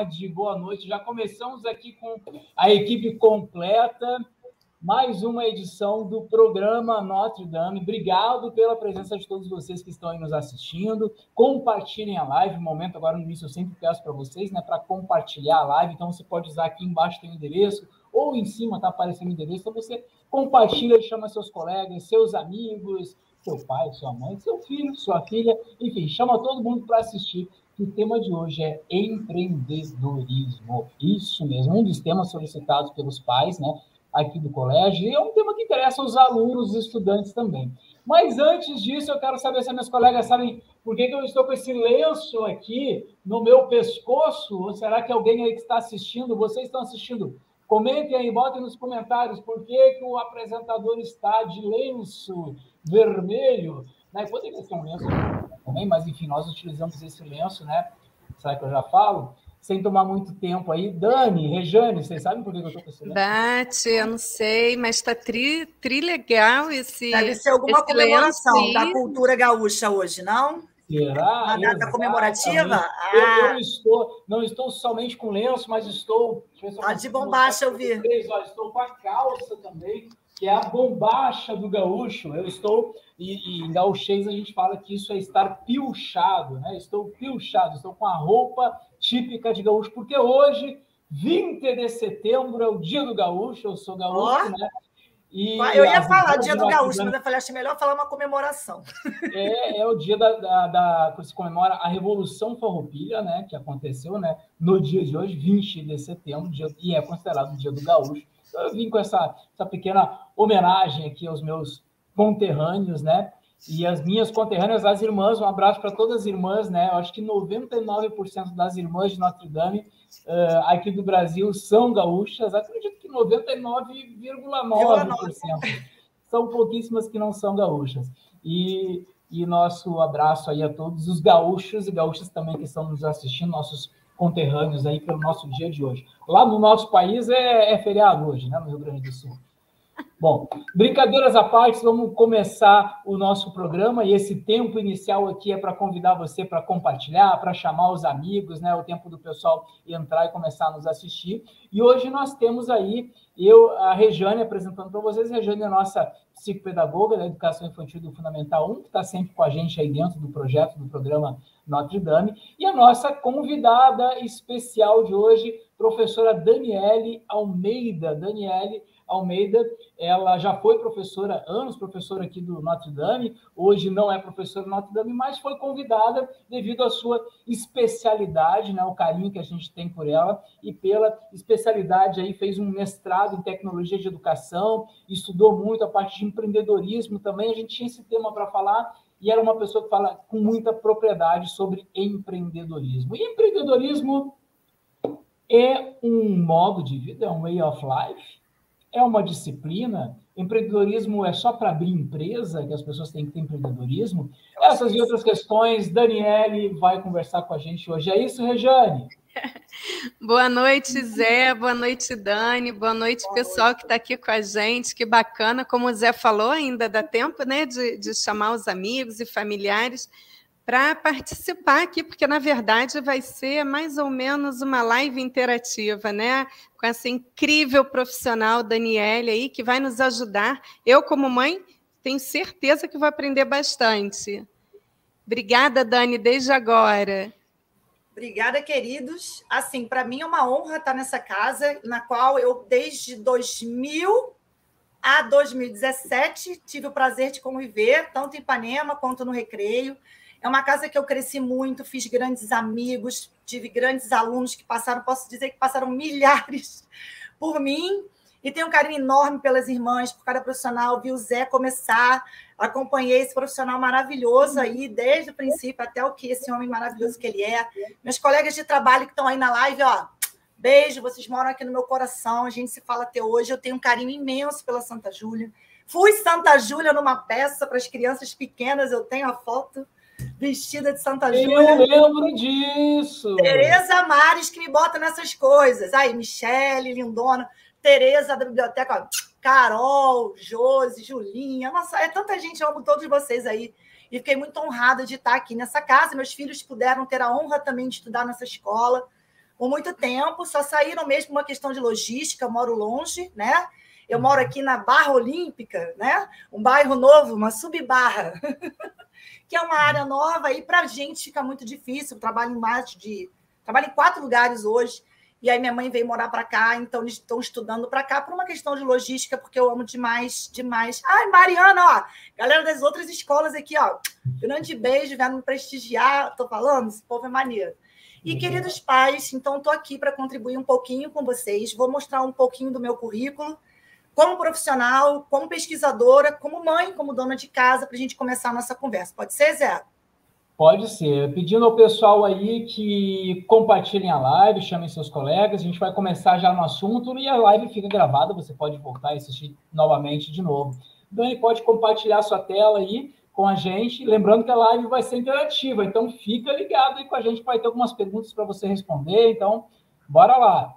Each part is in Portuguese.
Tarde, boa noite. Já começamos aqui com a equipe completa, mais uma edição do programa Notre Dame. Obrigado pela presença de todos vocês que estão aí nos assistindo. Compartilhem a live. No momento, agora no início, eu sempre peço para vocês, né, para compartilhar a live. Então, você pode usar aqui embaixo tem o endereço, ou em cima está aparecendo o endereço. Então, você compartilha e chama seus colegas, seus amigos, seu pai, sua mãe, seu filho, sua filha, enfim, chama todo mundo para assistir. O tema de hoje é empreendedorismo. Isso mesmo, um dos temas solicitados pelos pais, né, aqui do colégio, e é um tema que interessa os alunos e estudantes também. Mas antes disso, eu quero saber se meus colegas sabem por que, que eu estou com esse lenço aqui no meu pescoço, ou será que alguém aí que está assistindo, vocês estão assistindo, Comentem aí, botem nos comentários por que, que o apresentador está de lenço vermelho. Né? Poderia ser um lenço também, mas enfim, nós utilizamos esse lenço, né? Sabe que eu já falo? Sem tomar muito tempo aí. Dani, Rejane, vocês sabem por que eu estou com esse lenço? Bate, eu não sei, mas está tri, tri legal esse. Deve ser alguma comemoração lenço, da cultura gaúcha hoje, não? Será? Uma data comemorativa? Ah. Eu, eu, estou, não estou somente com lenço, mas estou. Tá de bombacha, eu vi. Olha, estou com a calça também, que é a bombacha do gaúcho. Eu estou, e, e em gauchês a gente fala que isso é estar pilchado, né? Estou pilchado, estou com a roupa típica de gaúcho, porque hoje, 20 de setembro, é o dia do gaúcho, eu sou gaúcho, oh. né? E eu ia falar dia do gaúcho, mas eu falei, acho melhor falar uma comemoração. É, é o dia da, da, da, que se comemora a Revolução Farroupilha, né, que aconteceu né, no dia de hoje, 20 de setembro, dia, e é considerado o dia do gaúcho. Eu vim com essa, essa pequena homenagem aqui aos meus conterrâneos, né? E as minhas conterrâneas, as irmãs, um abraço para todas as irmãs, né? Eu acho que 99% das irmãs de Notre Dame uh, aqui do Brasil são gaúchas. Acredito que 99,9%. São pouquíssimas que não são gaúchas. E, e nosso abraço aí a todos os gaúchos e gaúchas também que estão nos assistindo, nossos conterrâneos aí pelo nosso dia de hoje. Lá no nosso país é, é feriado hoje, né? No Rio Grande do Sul. Bom, brincadeiras à parte, vamos começar o nosso programa e esse tempo inicial aqui é para convidar você para compartilhar, para chamar os amigos, né? O tempo do pessoal entrar e começar a nos assistir. E hoje nós temos aí eu, a Regiane, apresentando para vocês. A Regiane é a nossa psicopedagoga da Educação Infantil do Fundamental 1, que está sempre com a gente aí dentro do projeto, do programa Notre Dame. E a nossa convidada especial de hoje, professora Daniele Almeida. Daniele Almeida, ela já foi professora, anos professora aqui do Notre Dame, hoje não é professora do Notre Dame, mas foi convidada devido à sua especialidade, né, o carinho que a gente tem por ela, e pela especialidade aí fez um mestrado em tecnologia de educação, estudou muito a parte de empreendedorismo também, a gente tinha esse tema para falar, e era uma pessoa que fala com muita propriedade sobre empreendedorismo. E empreendedorismo é um modo de vida, é um way of life, é uma disciplina? Empreendedorismo é só para abrir empresa, que as pessoas têm que ter empreendedorismo? Essas e outras questões, Daniele vai conversar com a gente hoje. É isso, Rejane? Boa noite, Zé. Boa noite, Dani. Boa noite, Boa pessoal noite. que está aqui com a gente. Que bacana. Como o Zé falou, ainda dá tempo né, de, de chamar os amigos e familiares para participar aqui, porque na verdade vai ser mais ou menos uma live interativa, né? Com essa incrível profissional Daniele aí que vai nos ajudar. Eu, como mãe, tenho certeza que vou aprender bastante. Obrigada, Dani, desde agora. Obrigada, queridos. Assim, para mim é uma honra estar nessa casa, na qual eu, desde 2000 a 2017, tive o prazer de conviver, tanto em Ipanema quanto no Recreio. É uma casa que eu cresci muito, fiz grandes amigos, tive grandes alunos que passaram, posso dizer que passaram milhares por mim, e tenho um carinho enorme pelas irmãs, por cada profissional. Vi o Zé começar, acompanhei esse profissional maravilhoso aí, desde o princípio até o que esse homem maravilhoso que ele é. Meus colegas de trabalho que estão aí na live, ó, Beijo, vocês moram aqui no meu coração, a gente se fala até hoje. Eu tenho um carinho imenso pela Santa Júlia. Fui Santa Júlia numa peça para as crianças pequenas, eu tenho a foto vestida de Santa Júlia. Eu lembro disso. Tereza Mares que me bota nessas coisas. Aí, Michele, lindona. Tereza da biblioteca, Carol, Josi, Julinha. Nossa, é tanta gente, eu amo todos vocês aí. E fiquei muito honrada de estar aqui nessa casa. Meus filhos puderam ter a honra também de estudar nessa escola por muito tempo, só saíram mesmo uma questão de logística, eu moro longe, né? Eu moro aqui na Barra Olímpica, né? Um bairro novo, uma subbarra. que é uma área nova e para a gente fica muito difícil. Eu trabalho em mais de. Trabalho em quatro lugares hoje. E aí minha mãe veio morar para cá, então eles estão estudando para cá por uma questão de logística, porque eu amo demais, demais. Ai, Mariana, ó, galera das outras escolas aqui, ó. Grande beijo, vieram me prestigiar, tô falando, esse povo é maneiro. E, queridos pais, então estou aqui para contribuir um pouquinho com vocês, vou mostrar um pouquinho do meu currículo, como profissional, como pesquisadora, como mãe, como dona de casa, para a gente começar a nossa conversa. Pode ser, Zé? Pode ser. Pedindo ao pessoal aí que compartilhem a live, chamem seus colegas. A gente vai começar já no assunto e a live fica gravada. Você pode voltar e assistir novamente de novo. Dani, pode compartilhar sua tela aí com a gente. Lembrando que a live vai ser interativa, então fica ligado aí com a gente, vai ter algumas perguntas para você responder. Então, bora lá.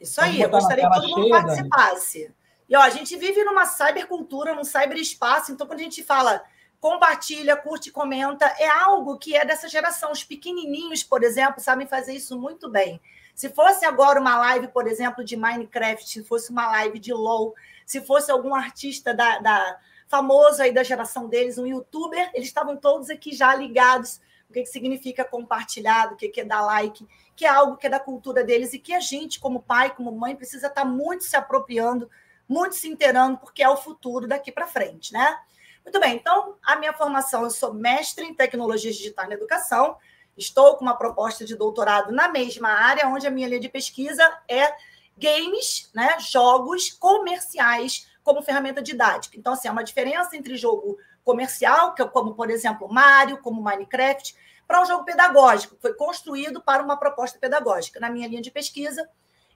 Isso aí, eu gostaria que todo mundo cheia, participasse. Dani. E ó, a gente vive numa cybercultura, num cyberespaço, então quando a gente fala compartilha, curte, comenta, é algo que é dessa geração. Os pequenininhos, por exemplo, sabem fazer isso muito bem. Se fosse agora uma live, por exemplo, de Minecraft, se fosse uma live de LOL, se fosse algum artista da, da famoso aí da geração deles, um youtuber, eles estavam todos aqui já ligados. O que, que significa compartilhado, o que, que é dar like, que é algo que é da cultura deles e que a gente, como pai, como mãe, precisa estar muito se apropriando, muito se inteirando, porque é o futuro daqui para frente, né? Muito bem, então, a minha formação, eu sou mestre em tecnologias digitais na educação, estou com uma proposta de doutorado na mesma área, onde a minha linha de pesquisa é games, né, jogos comerciais como ferramenta didática. Então, assim, é uma diferença entre jogo comercial, que é como, por exemplo, Mario, como Minecraft, para um jogo pedagógico, que foi construído para uma proposta pedagógica. Na minha linha de pesquisa,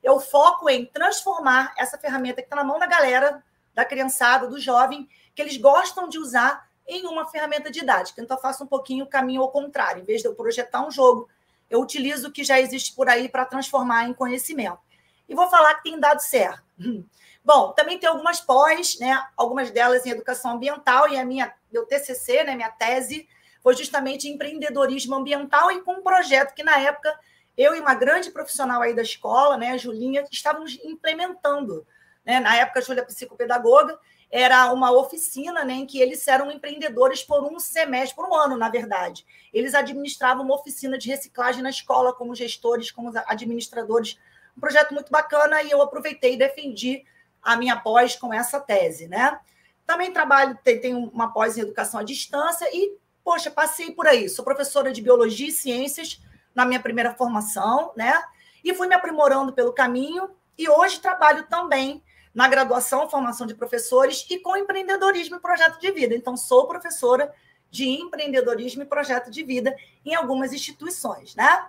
eu foco em transformar essa ferramenta que está na mão da galera, da criançada, do jovem, que eles gostam de usar em uma ferramenta didática. Então, eu faço um pouquinho o caminho ao contrário. Em vez de eu projetar um jogo, eu utilizo o que já existe por aí para transformar em conhecimento. E vou falar que tem dado certo. Bom, também tem algumas pós, né? Algumas delas em educação ambiental, e a minha, meu TCC, né, minha tese, foi justamente empreendedorismo ambiental e com um projeto que, na época, eu e uma grande profissional aí da escola, né, a Julinha, estávamos implementando. Né? Na época, a Júlia psicopedagoga, era uma oficina né, em que eles eram empreendedores por um semestre, por um ano, na verdade. Eles administravam uma oficina de reciclagem na escola, como gestores, como administradores. Um projeto muito bacana e eu aproveitei e defendi a minha pós com essa tese, né? Também trabalho, tenho uma pós em educação à distância e, poxa, passei por aí. Sou professora de biologia e ciências na minha primeira formação, né? E fui me aprimorando pelo caminho e hoje trabalho também na graduação, formação de professores e com empreendedorismo e projeto de vida. Então, sou professora de empreendedorismo e projeto de vida em algumas instituições, né?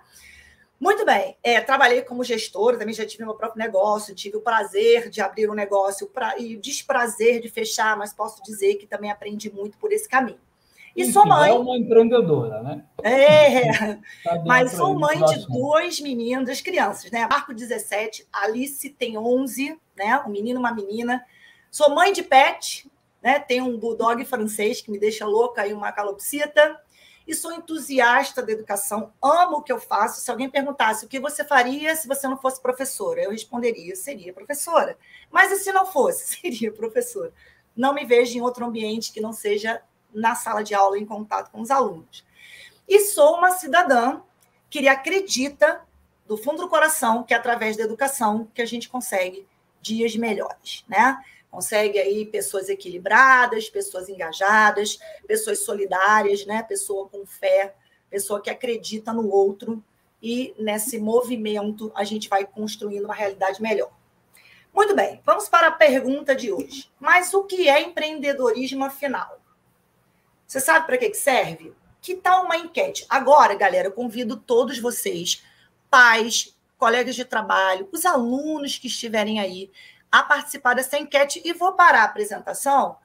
Muito bem, é, trabalhei como gestora, também já tive meu próprio negócio, tive o prazer de abrir um negócio pra, e o desprazer de fechar, mas posso dizer que também aprendi muito por esse caminho. E Enfim, sou mãe. É uma empreendedora, né? É, tá mas sou mãe de dois meninos, duas crianças, né? Marco 17, Alice tem 11, né? Um menino e uma menina. Sou mãe de pet, né? Tenho um bulldog francês que me deixa louca e uma calopsita. E sou entusiasta da educação, amo o que eu faço. Se alguém perguntasse o que você faria se você não fosse professora, eu responderia: seria professora. Mas e se não fosse? Seria professora. Não me vejo em outro ambiente que não seja na sala de aula em contato com os alunos. E sou uma cidadã que acredita, do fundo do coração, que é através da educação que a gente consegue dias melhores, né? Consegue aí pessoas equilibradas, pessoas engajadas, pessoas solidárias, né? Pessoa com fé, pessoa que acredita no outro e nesse movimento a gente vai construindo uma realidade melhor. Muito bem, vamos para a pergunta de hoje. Mas o que é empreendedorismo afinal? Você sabe para que serve? Que tal uma enquete? Agora, galera, eu convido todos vocês, pais, colegas de trabalho, os alunos que estiverem aí a participar dessa enquete e vou parar a apresentação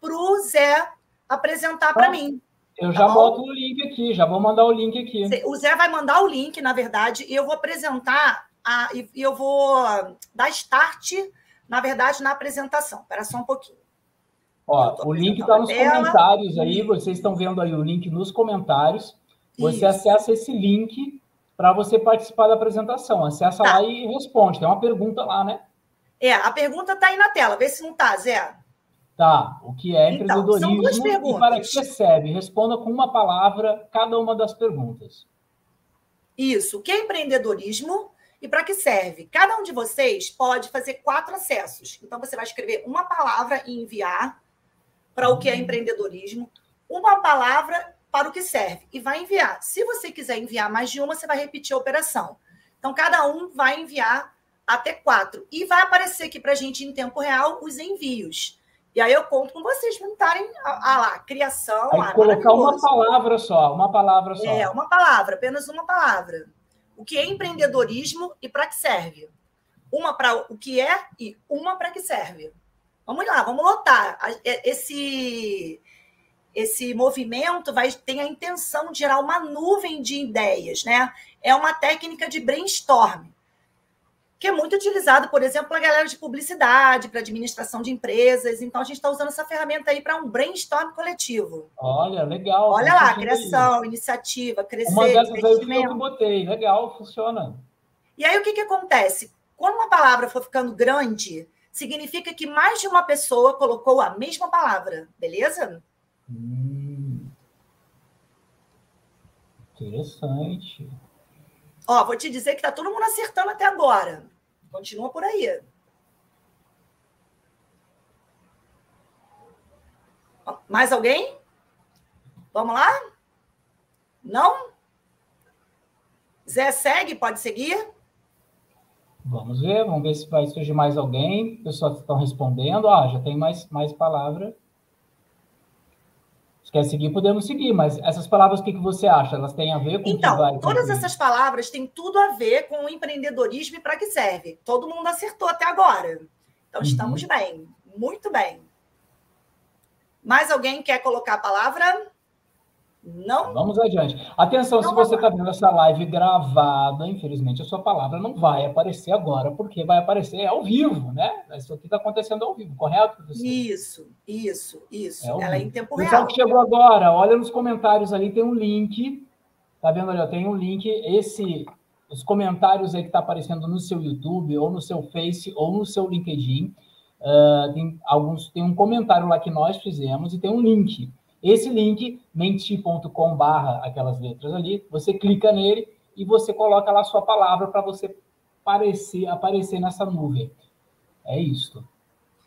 para o Zé apresentar para mim. Eu já tá boto o link aqui, já vou mandar o link aqui. O Zé vai mandar o link, na verdade, e eu vou apresentar a, e eu vou dar start, na verdade, na apresentação. Espera só um pouquinho. Ó, o link está nos comentários aí, vocês estão vendo aí o link nos comentários. Você Isso. acessa esse link para você participar da apresentação. Acessa tá. lá e responde. Tem uma pergunta lá, né? É, a pergunta está aí na tela. Vê se não está, Zé. Tá. O que é então, empreendedorismo então, e para que serve? Responda com uma palavra cada uma das perguntas. Isso. O que é empreendedorismo e para que serve? Cada um de vocês pode fazer quatro acessos. Então, você vai escrever uma palavra e enviar para o que é empreendedorismo, uma palavra para o que serve e vai enviar. Se você quiser enviar mais de uma, você vai repetir a operação. Então, cada um vai enviar até quatro. E vai aparecer aqui para a gente em tempo real os envios. E aí eu conto com vocês montarem a, lá, criação. Aí, colocar uma palavra só, uma palavra só. É, uma palavra, apenas uma palavra. O que é empreendedorismo e para que serve? Uma para o que é e uma para que serve. Vamos lá, vamos lotar. É, esse esse movimento vai tem a intenção de gerar uma nuvem de ideias, né? É uma técnica de brainstorm que é muito utilizado, por exemplo, pela galera de publicidade, para administração de empresas. Então, a gente está usando essa ferramenta aí para um brainstorm coletivo. Olha, legal. Olha lá, criação, iniciativa, crescer, Uma dessas aí eu que botei. Legal, funciona. E aí, o que, que acontece? Quando uma palavra for ficando grande, significa que mais de uma pessoa colocou a mesma palavra, beleza? Hum, interessante. Ó, vou te dizer que tá todo mundo acertando até agora. Continua por aí. Mais alguém? Vamos lá? Não? Zé segue, pode seguir? Vamos ver, vamos ver se vai surgir mais alguém. Pessoas estão respondendo. Ah, já tem mais, mais palavra. Se quer seguir, podemos seguir, mas essas palavras, o que, que você acha? Elas têm a ver com então, o que vai... todas essas palavras têm tudo a ver com o empreendedorismo e para que serve. Todo mundo acertou até agora. Então, uhum. estamos bem, muito bem. Mais alguém quer colocar a palavra? Não? Vamos adiante. Atenção, não se você está vendo essa live gravada, infelizmente a sua palavra não vai aparecer agora, porque vai aparecer ao vivo, né? Isso aqui está acontecendo ao vivo, correto? Professor? Isso, isso, isso. É Ela é em tempo real. Pessoal que chegou agora, olha nos comentários ali, tem um link. Tá vendo ali? Tem um link. Esse, os comentários aí que está aparecendo no seu YouTube, ou no seu Face, ou no seu LinkedIn. Uh, tem alguns, tem um comentário lá que nós fizemos e tem um link. Esse link, menti.com barra aquelas letras ali, você clica nele e você coloca lá a sua palavra para você aparecer, aparecer nessa nuvem. É isso.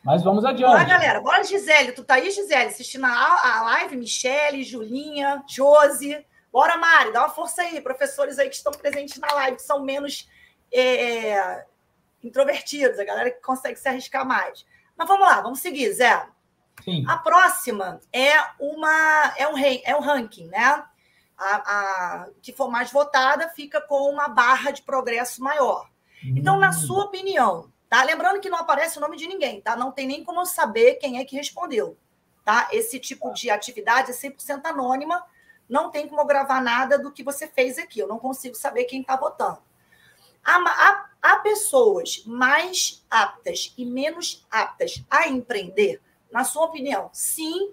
Mas vamos adiante. Bora, galera. Bora, Gisele. Tu tá aí, Gisele, assistindo a, live? Michele, Julinha, Josi. Bora, Mari, dá uma força aí. Professores aí que estão presentes na live, que são menos é, introvertidos, a galera que consegue se arriscar mais. Mas vamos lá, vamos seguir, Zé. Sim. A próxima é uma é um é um ranking, né? A, a, que for mais votada fica com uma barra de progresso maior. Hum. Então, na hum. sua opinião, tá? Lembrando que não aparece o nome de ninguém, tá? Não tem nem como saber quem é que respondeu, tá? Esse tipo de atividade é 100% anônima, não tem como gravar nada do que você fez aqui. Eu não consigo saber quem está votando. Há, há, há pessoas mais aptas e menos aptas a empreender na sua opinião, sim,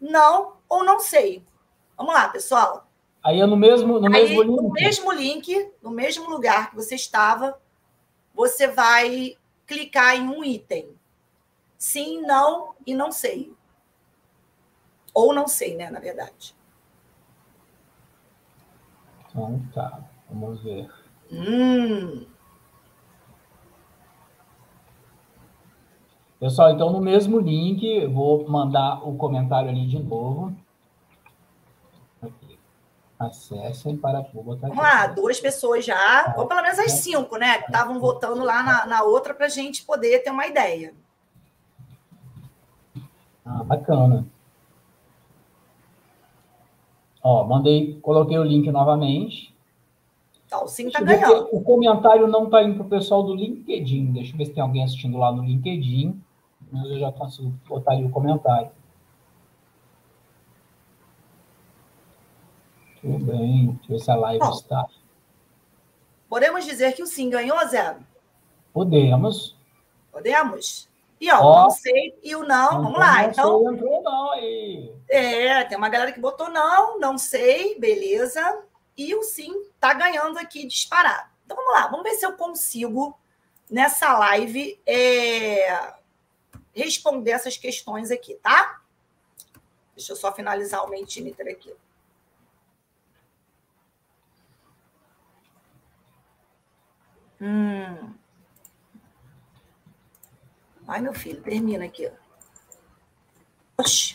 não ou não sei. Vamos lá, pessoal. Aí é no mesmo, no Aí, mesmo link. No mesmo link, no mesmo lugar que você estava, você vai clicar em um item. Sim, não e não sei. Ou não sei, né, na verdade. Então tá, vamos ver. Hum. Pessoal, então no mesmo link, vou mandar o comentário ali de novo. Acessem para vou botar Vamos lá, duas pessoas já, ou pelo menos as cinco, né? Que estavam votando lá na, na outra para a gente poder ter uma ideia. Ah, bacana. Ó, mandei, coloquei o link novamente. Tá, o sim está ganhando. O comentário não está indo para o pessoal do LinkedIn. Deixa eu ver se tem alguém assistindo lá no LinkedIn. Mas eu já consigo botar ali o comentário. Tudo bem. Deixa eu ver se a live Bom, está. Podemos dizer que o sim ganhou, Zé? Podemos. Podemos. E ó, ó não sei e o não, vamos lá. Não então, sei, entrou não aí. É, tem uma galera que botou não, não sei, beleza. E o sim tá ganhando aqui disparado. Então vamos lá, vamos ver se eu consigo nessa live é, responder essas questões aqui, tá? Deixa eu só finalizar o Mentimeter aqui. Hum. Ai, meu filho, termina aqui. Oxi.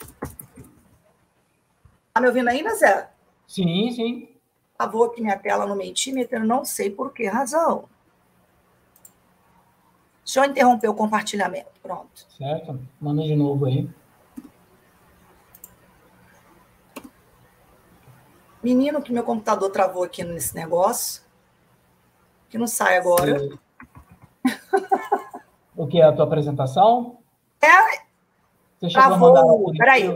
Tá me ouvindo ainda, Zé? Sim, sim. Travou aqui minha tela no Mentimeter, não sei por que razão. Deixa eu interromper o compartilhamento. Pronto. Certo. Manda de novo aí. Menino, que meu computador travou aqui nesse negócio que não sai agora. o que é a tua apresentação? É. Você travou. Peraí,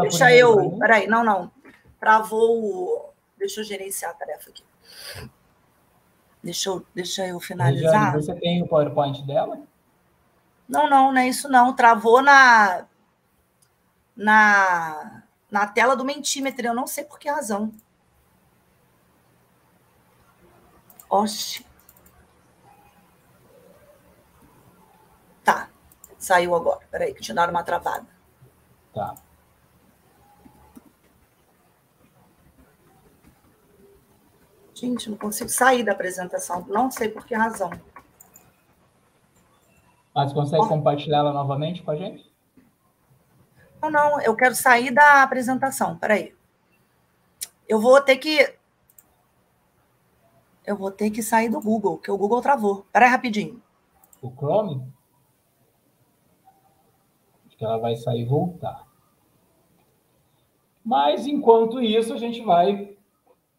deixa eu. Peraí, não, não. Travou. Deixa eu gerenciar a tarefa aqui. Deixa eu, deixa eu finalizar. você tem o PowerPoint dela? Não, não, não é isso não. Travou na na, na tela do Mentimeter. Eu não sei por que razão. Oxe. Tá. Saiu agora. Peraí, que tinha dado uma travada. Tá. Gente, não consigo sair da apresentação. Não sei por que razão. Mas consegue oh. compartilhar ela novamente com a gente? Não, não. Eu quero sair da apresentação. Peraí. Eu vou ter que... Eu vou ter que sair do Google, que o Google travou. Peraí, rapidinho. O Chrome? que ela vai sair e voltar. Mas, enquanto isso, a gente vai...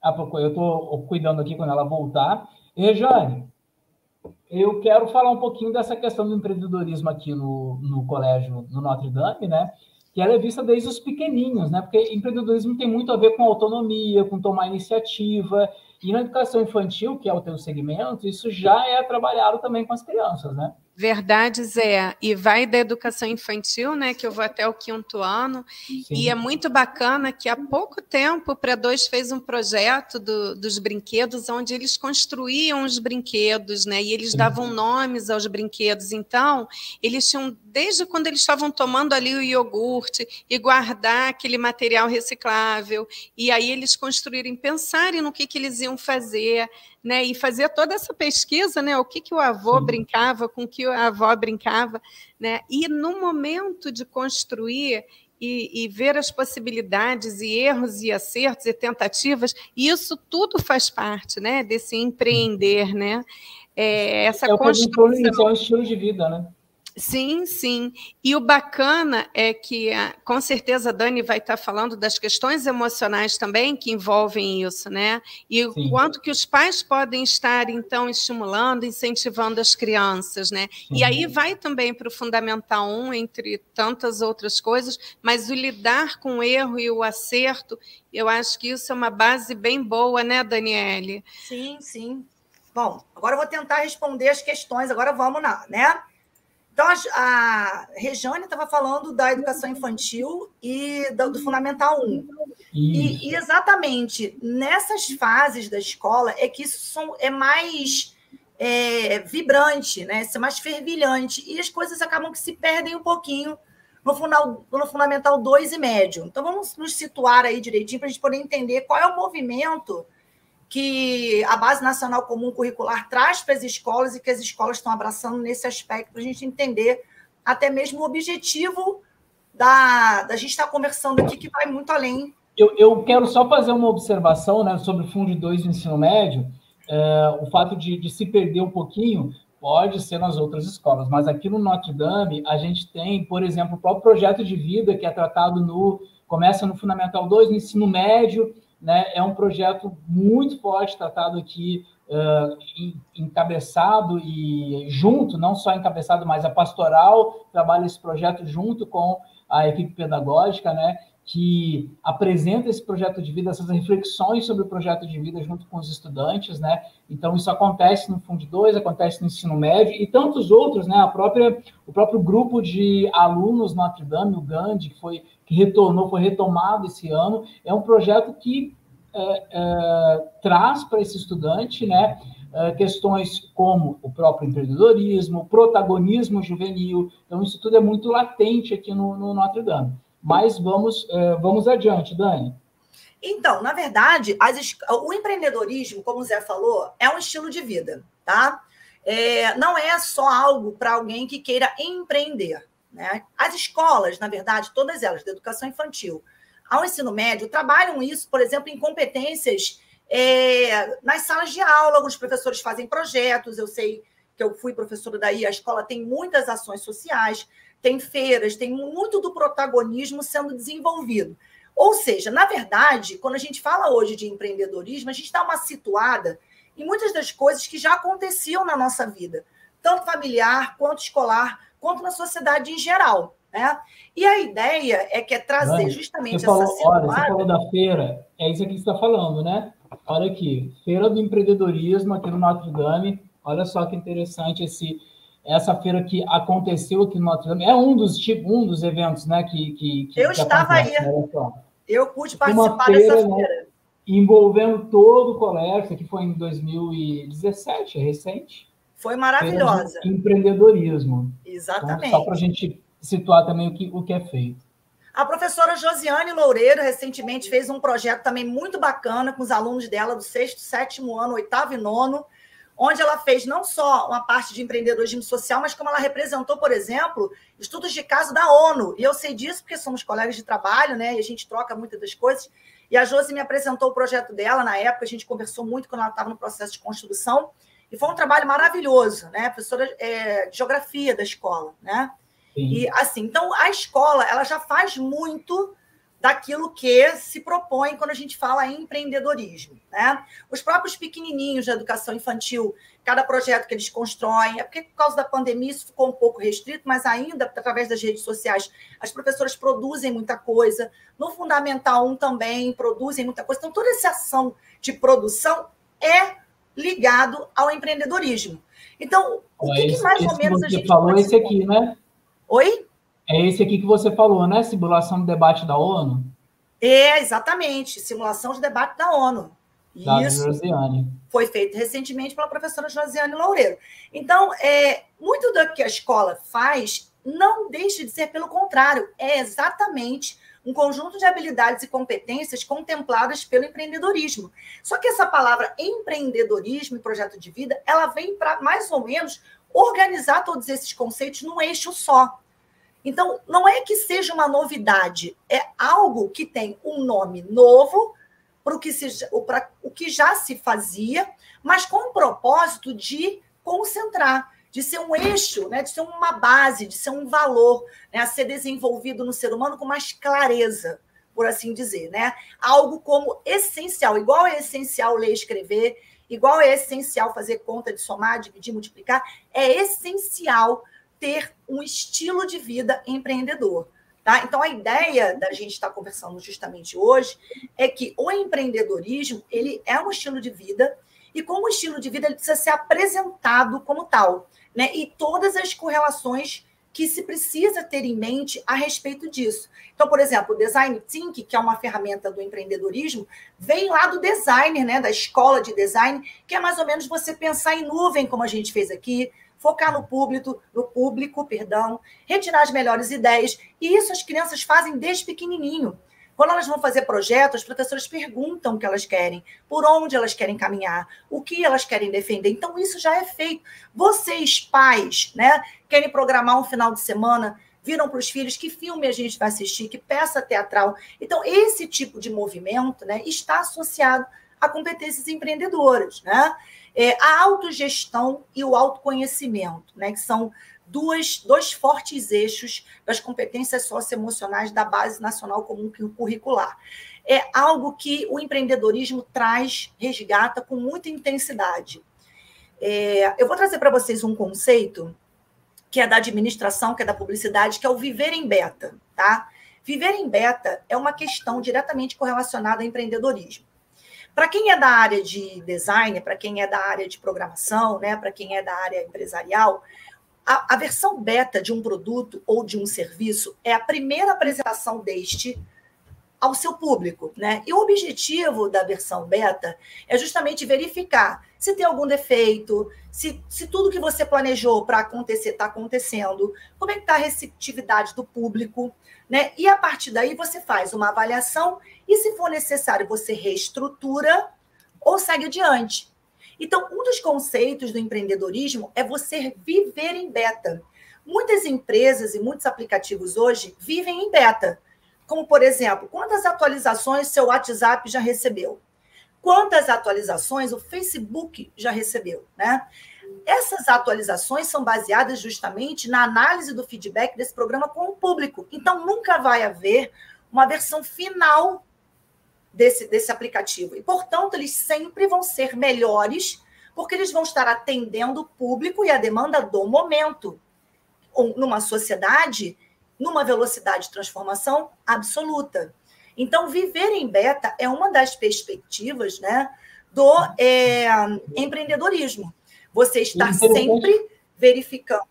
Eu estou cuidando aqui quando ela voltar. E, Jane, eu quero falar um pouquinho dessa questão do empreendedorismo aqui no, no colégio, no Notre Dame, né? Que ela é vista desde os pequenininhos, né? Porque empreendedorismo tem muito a ver com autonomia, com tomar iniciativa. E na educação infantil, que é o teu segmento, isso já é trabalhado também com as crianças, né? Verdade, Zé. E vai da educação infantil, né? Que eu vou até o quinto ano. Sim. E é muito bacana que há pouco tempo o Pré2 fez um projeto do, dos brinquedos, onde eles construíam os brinquedos, né? E eles Sim. davam nomes aos brinquedos. Então, eles tinham, desde quando eles estavam tomando ali o iogurte e guardar aquele material reciclável, e aí eles construírem, pensarem no que, que eles iam fazer né? E fazer toda essa pesquisa, né? O que, que o avô Sim. brincava, com que a avó brincava, né? E no momento de construir e, e, ver as possibilidades e erros e acertos e tentativas, isso tudo faz parte, né? Desse empreender, né? É, essa é construção. É um estilo de vida, né? Sim, sim. E o bacana é que, com certeza, a Dani vai estar falando das questões emocionais também que envolvem isso, né? E o quanto que os pais podem estar, então, estimulando, incentivando as crianças, né? Sim. E aí vai também para o Fundamental 1, entre tantas outras coisas, mas o lidar com o erro e o acerto, eu acho que isso é uma base bem boa, né, Daniele? Sim, sim. Bom, agora eu vou tentar responder as questões, agora vamos lá, né? Então, a, Rejane estava falando da educação infantil e do, do Fundamental 1. E, e, exatamente nessas fases da escola é que isso são, é mais é, vibrante, né? Isso é mais fervilhante. E as coisas acabam que se perdem um pouquinho no, no Fundamental 2 e médio. Então, vamos nos situar aí direitinho para a gente poder entender qual é o movimento que a Base Nacional Comum Curricular traz para as escolas e que as escolas estão abraçando nesse aspecto, para a gente entender até mesmo o objetivo da, da gente estar tá conversando aqui, que vai muito além. Eu, eu quero só fazer uma observação né, sobre o Fundo 2 do ensino médio. É, o fato de, de se perder um pouquinho pode ser nas outras escolas, mas aqui no Notre Dame a gente tem, por exemplo, o próprio projeto de vida que é tratado no começa no Fundamental 2, no ensino médio, né? É um projeto muito forte tratado aqui uh, encabeçado e junto, não só encabeçado, mas a pastoral trabalha esse projeto junto com a equipe pedagógica, né? que apresenta esse projeto de vida, essas reflexões sobre o projeto de vida junto com os estudantes, né? Então isso acontece no Fundo 2, acontece no ensino médio e tantos outros, né? A própria o próprio grupo de alunos Notre Dame, o Gandhi, que foi que retornou, foi retomado esse ano, é um projeto que é, é, traz para esse estudante, né? É, questões como o próprio empreendedorismo, o protagonismo juvenil. Então, isso tudo é muito latente aqui no, no Notre Dame. Mas vamos, é, vamos adiante, Dani. Então, na verdade, as, o empreendedorismo, como o Zé falou, é um estilo de vida, tá? É, não é só algo para alguém que queira empreender. Né? As escolas, na verdade, todas elas, da educação infantil ao ensino médio, trabalham isso, por exemplo, em competências é, nas salas de aula. Alguns professores fazem projetos, eu sei que eu fui professora daí, a escola tem muitas ações sociais tem feiras, tem muito do protagonismo sendo desenvolvido. Ou seja, na verdade, quando a gente fala hoje de empreendedorismo, a gente está uma situada em muitas das coisas que já aconteciam na nossa vida, tanto familiar quanto escolar, quanto na sociedade em geral. Né? E a ideia é que é trazer justamente você falou, essa situada... Olha, você falou da feira, é isso aqui que você está falando, né? Olha aqui, Feira do Empreendedorismo aqui no Notre Dame. Olha só que interessante esse essa feira que aconteceu aqui no Notre Dame é um dos tipo, um dos eventos, né, que, que, que eu que estava aí, eu pude participar feira, dessa né, feira, né, envolvendo todo o colégio, que foi em 2017, é recente. Foi maravilhosa. Empreendedorismo. Exatamente. Então, só para a gente situar também o que, o que é feito. A professora Josiane Loureiro recentemente fez um projeto também muito bacana com os alunos dela do sexto, sétimo ano, oitavo e nono, onde ela fez não só uma parte de empreendedorismo social, mas como ela representou, por exemplo, estudos de caso da ONU. E eu sei disso porque somos colegas de trabalho, né? E a gente troca muitas das coisas. E a Josi me apresentou o projeto dela na época, a gente conversou muito quando ela estava no processo de construção. E foi um trabalho maravilhoso, né? Professora é, de geografia da escola, né? Sim. E assim, então a escola ela já faz muito daquilo que se propõe quando a gente fala em empreendedorismo. Né? Os próprios pequenininhos da educação infantil, cada projeto que eles constroem, é porque por causa da pandemia isso ficou um pouco restrito, mas ainda, através das redes sociais, as professoras produzem muita coisa. No Fundamental 1 também produzem muita coisa. Então, toda essa ação de produção é ligado ao empreendedorismo. Então, o que, esse, que mais ou menos a gente falou esse aqui, né? Oi? É esse aqui que você falou, né? Simulação do debate da ONU? É, exatamente. Simulação de debate da ONU. Da Isso Josiane. foi feito recentemente pela professora Josiane Loureiro. Então, é, muito do que a escola faz não deixa de ser, pelo contrário, é exatamente um conjunto de habilidades e competências contempladas pelo empreendedorismo. Só que essa palavra empreendedorismo e projeto de vida, ela vem para mais ou menos organizar todos esses conceitos num eixo só. Então, não é que seja uma novidade, é algo que tem um nome novo para o que, se, o que já se fazia, mas com o propósito de concentrar, de ser um eixo, né, de ser uma base, de ser um valor né, a ser desenvolvido no ser humano com mais clareza, por assim dizer. Né? Algo como essencial, igual é essencial ler e escrever, igual é essencial fazer conta de somar, dividir, multiplicar, é essencial ter um estilo de vida empreendedor. Tá? Então, a ideia da gente estar conversando justamente hoje é que o empreendedorismo ele é um estilo de vida e, como estilo de vida, ele precisa ser apresentado como tal. Né? E todas as correlações que se precisa ter em mente a respeito disso. Então, por exemplo, o Design Think, que é uma ferramenta do empreendedorismo, vem lá do designer, né, da escola de design, que é mais ou menos você pensar em nuvem, como a gente fez aqui, focar no público, no público, perdão, retirar as melhores ideias. E isso as crianças fazem desde pequenininho. Quando elas vão fazer projetos, os professores perguntam o que elas querem, por onde elas querem caminhar, o que elas querem defender. Então, isso já é feito. Vocês, pais, né, querem programar um final de semana, viram para os filhos que filme a gente vai assistir, que peça teatral. Então, esse tipo de movimento né, está associado a competências empreendedoras. Né? é, a autogestão e o autoconhecimento, né, que são duas, dois fortes eixos das competências socioemocionais da Base Nacional Comum Curricular. É algo que o empreendedorismo traz, resgata com muita intensidade. É, eu vou trazer para vocês um conceito que é da administração, que é da publicidade, que é o viver em beta, tá? Viver em beta é uma questão diretamente correlacionada ao empreendedorismo. Para quem é da área de design, para quem é da área de programação, né, para quem é da área empresarial, a, a, versão beta de um produto ou de um serviço é a primeira apresentação deste ao seu público, né? E o objetivo da versão beta é justamente verificar se tem algum defeito, se, se tudo que você planejou para acontecer está acontecendo, como é que está a receptividade do público, né? E a partir daí você faz uma avaliação e, se for necessário, você reestrutura ou segue adiante. Então, um dos conceitos do empreendedorismo é você viver em beta. Muitas empresas e muitos aplicativos hoje vivem em beta como, por exemplo, quantas atualizações seu WhatsApp já recebeu? Quantas atualizações o Facebook já recebeu, né? Essas atualizações são baseadas justamente na análise do feedback desse programa com o público. Então, nunca vai haver uma versão final desse, desse aplicativo. E, portanto, eles sempre vão ser melhores, porque eles vão estar atendendo o público e a demanda do momento. Numa sociedade numa velocidade de transformação absoluta. Então, viver em beta é uma das perspectivas né, do é, empreendedorismo. Você está sempre verificando.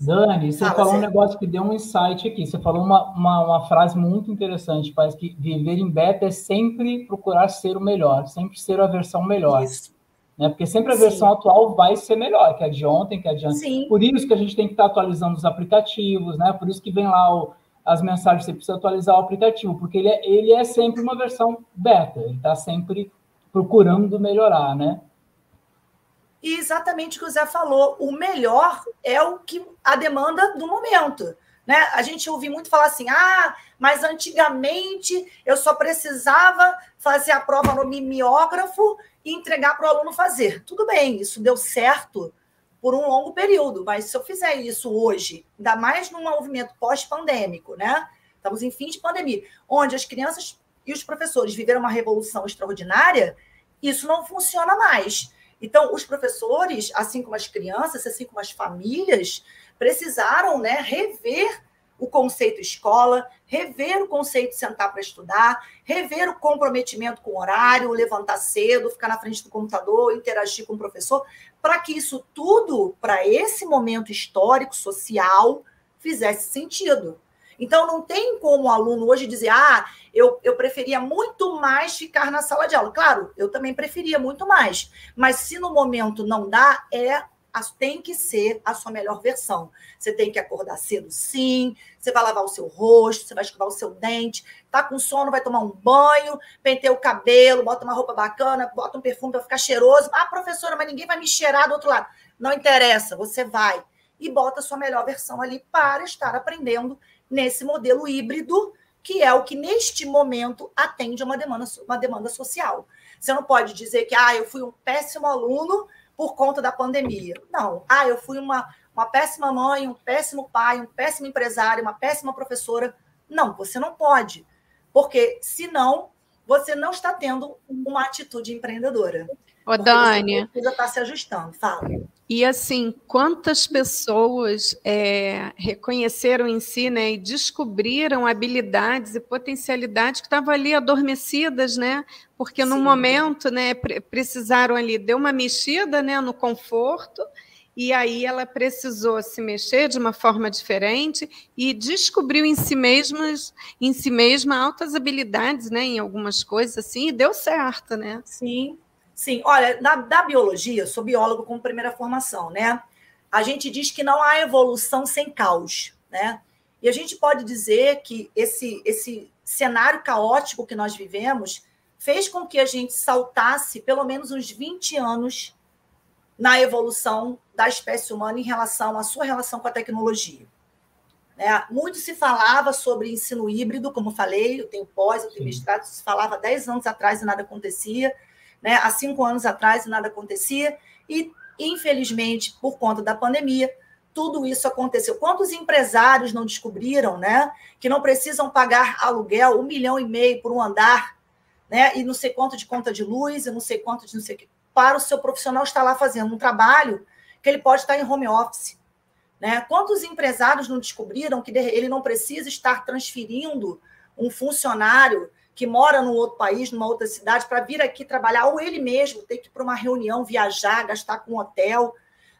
Dani, você falou um negócio que deu um insight aqui. Você falou uma, uma, uma, frase muito interessante. Parece que viver em beta é sempre procurar ser o melhor, sempre ser a versão melhor. Isso. Né? Porque sempre a versão Sim. atual vai ser melhor que a de ontem, que a de antes. Por isso que a gente tem que estar atualizando os aplicativos, né? Por isso que vem lá o, as mensagens, você precisa atualizar o aplicativo, porque ele é, ele é sempre uma versão beta, ele está sempre procurando melhorar, né? E exatamente o que o Zé falou, o melhor é o que a demanda do momento. Né? A gente ouve muito falar assim: ah, mas antigamente eu só precisava fazer a prova no mimeógrafo e entregar para o aluno fazer. Tudo bem, isso deu certo por um longo período, mas se eu fizer isso hoje, ainda mais num movimento pós-pandêmico, né? Estamos em fim de pandemia, onde as crianças e os professores viveram uma revolução extraordinária, isso não funciona mais. Então, os professores, assim como as crianças, assim como as famílias, precisaram né, rever o conceito escola, rever o conceito sentar para estudar, rever o comprometimento com o horário, levantar cedo, ficar na frente do computador, interagir com o professor, para que isso tudo, para esse momento histórico, social, fizesse sentido. Então, não tem como o aluno hoje dizer, ah, eu, eu preferia muito mais ficar na sala de aula. Claro, eu também preferia muito mais. Mas se no momento não dá, é tem que ser a sua melhor versão. Você tem que acordar cedo, sim. Você vai lavar o seu rosto, você vai escovar o seu dente. Tá com sono, vai tomar um banho, penteia o cabelo, bota uma roupa bacana, bota um perfume para ficar cheiroso. Ah, professora, mas ninguém vai me cheirar do outro lado. Não interessa, você vai e bota a sua melhor versão ali para estar aprendendo nesse modelo híbrido, que é o que neste momento atende a uma demanda, uma demanda social. Você não pode dizer que ah, eu fui um péssimo aluno por conta da pandemia. Não. Ah, eu fui uma, uma péssima mãe, um péssimo pai, um péssimo empresário, uma péssima professora. Não, você não pode. Porque, senão, você não está tendo uma atitude empreendedora. Ô, Dani. Você precisa estar se ajustando. Fala. E assim, quantas pessoas é, reconheceram em si né, e descobriram habilidades e potencialidades que estavam ali adormecidas, né? Porque no momento né, precisaram ali, deu uma mexida né, no conforto, e aí ela precisou se mexer de uma forma diferente e descobriu em si mesmas, em si mesma altas habilidades, né, em algumas coisas assim, e deu certo, né? Sim, Sim, olha, na, da biologia, sou biólogo com primeira formação, né? A gente diz que não há evolução sem caos, né? E a gente pode dizer que esse, esse cenário caótico que nós vivemos fez com que a gente saltasse pelo menos uns 20 anos na evolução da espécie humana em relação à sua relação com a tecnologia. Né? Muito se falava sobre ensino híbrido, como falei, eu tenho pós, eu tenho mestrado, se falava 10 anos atrás e nada acontecia né? Há cinco anos atrás nada acontecia e, infelizmente, por conta da pandemia, tudo isso aconteceu? Quantos empresários não descobriram, né, que não precisam pagar aluguel um milhão e meio por um andar, né, e não sei quanto de conta de luz, e não sei quanto de não sei o que, para o seu profissional estar lá fazendo um trabalho que ele pode estar em home office, né? Quantos empresários não descobriram que ele não precisa estar transferindo um funcionário que mora num outro país, numa outra cidade, para vir aqui trabalhar, ou ele mesmo ter que ir para uma reunião, viajar, gastar com um hotel,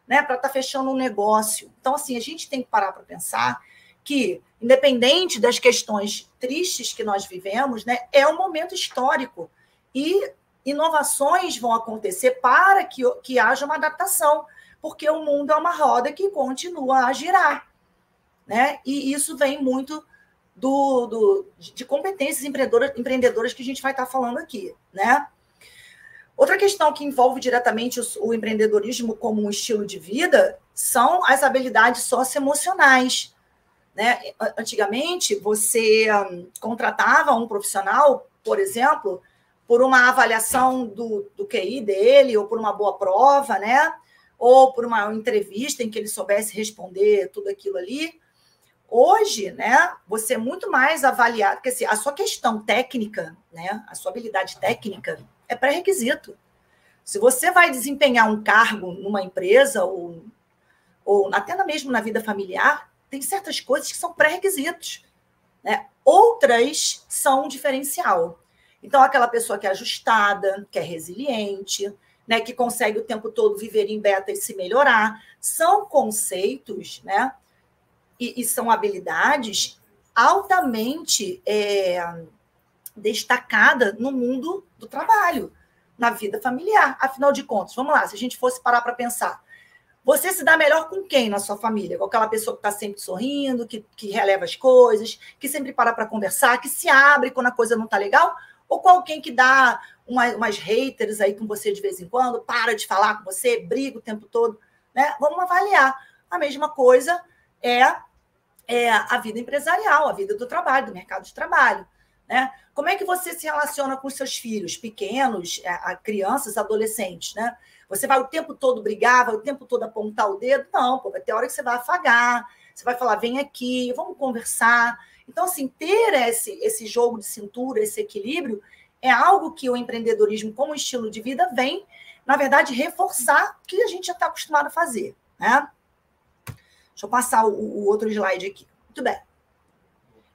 né, para estar tá fechando um negócio. Então, assim, a gente tem que parar para pensar que, independente das questões tristes que nós vivemos, né, é um momento histórico e inovações vão acontecer para que, que haja uma adaptação, porque o mundo é uma roda que continua a girar. Né? E isso vem muito do, do, de competências empreendedoras, empreendedoras que a gente vai estar falando aqui. Né? Outra questão que envolve diretamente o, o empreendedorismo como um estilo de vida são as habilidades socioemocionais. Né? Antigamente, você um, contratava um profissional, por exemplo, por uma avaliação do, do QI dele, ou por uma boa prova, né? ou por uma entrevista em que ele soubesse responder tudo aquilo ali. Hoje, né, você é muito mais avaliado, porque assim, a sua questão técnica, né, a sua habilidade técnica é pré-requisito. Se você vai desempenhar um cargo numa empresa ou, ou até mesmo na vida familiar, tem certas coisas que são pré-requisitos. Né? Outras são um diferencial. Então, aquela pessoa que é ajustada, que é resiliente, né, que consegue o tempo todo viver em beta e se melhorar, são conceitos né, e, e são habilidades altamente é, destacadas no mundo do trabalho na vida familiar. Afinal de contas, vamos lá, se a gente fosse parar para pensar, você se dá melhor com quem na sua família? Com aquela pessoa que está sempre sorrindo, que, que releva as coisas, que sempre para para conversar, que se abre quando a coisa não está legal? Ou com alguém que dá uma, umas haters aí com você de vez em quando, para de falar com você, briga o tempo todo? Né? Vamos avaliar. A mesma coisa é, é a vida empresarial, a vida do trabalho, do mercado de trabalho. Né? Como é que você se relaciona com os seus filhos pequenos, é, a, crianças, adolescentes? Né? Você vai o tempo todo brigar, vai o tempo todo apontar o dedo? Não, pô, vai ter hora que você vai afagar, você vai falar, vem aqui, vamos conversar. Então, assim, ter esse, esse jogo de cintura, esse equilíbrio, é algo que o empreendedorismo, como estilo de vida, vem, na verdade, reforçar o que a gente já está acostumado a fazer. Né? Deixa eu passar o, o outro slide aqui. Muito bem.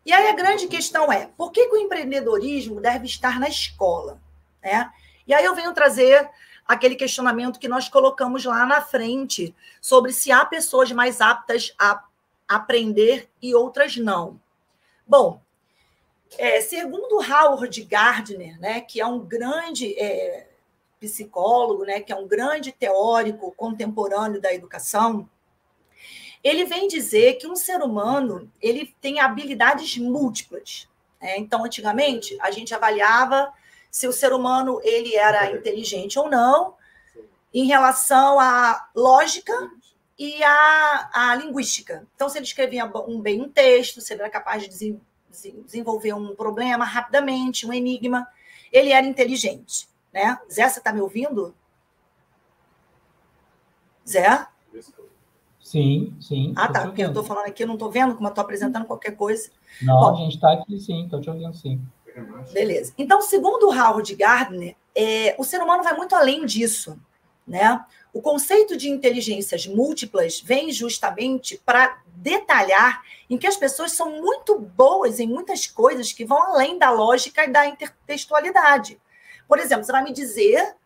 E aí a grande questão é, por que, que, o empreendedorismo deve estar na escola? Né? E aí eu venho trazer aquele questionamento que nós colocamos lá na frente, sobre se há pessoas mais aptas a aprender e outras não. Bom, é, segundo Howard Gardner, né, que é um grande é, psicólogo, né, que é um grande teórico contemporâneo da educação, ele vem dizer que um ser humano ele tem habilidades múltiplas. Né? Então, antigamente, a gente avaliava se o ser humano ele era inteligente ou não em relação à lógica e à, à linguística. Então, se ele escrevia um, bem um texto, se ele era capaz de desenvolver um problema rapidamente, um enigma, ele era inteligente. Né? Zé, você está me ouvindo? Zé? Sim, sim. Ah, tá. Porque eu estou falando aqui, eu não estou vendo, como eu estou apresentando qualquer coisa. Não, Bom, a gente está aqui sim, estou te ouvindo sim. Beleza. Então, segundo Howard Gardner, é, o ser humano vai muito além disso. Né? O conceito de inteligências múltiplas vem justamente para detalhar em que as pessoas são muito boas em muitas coisas que vão além da lógica e da intertextualidade. Por exemplo, você vai me dizer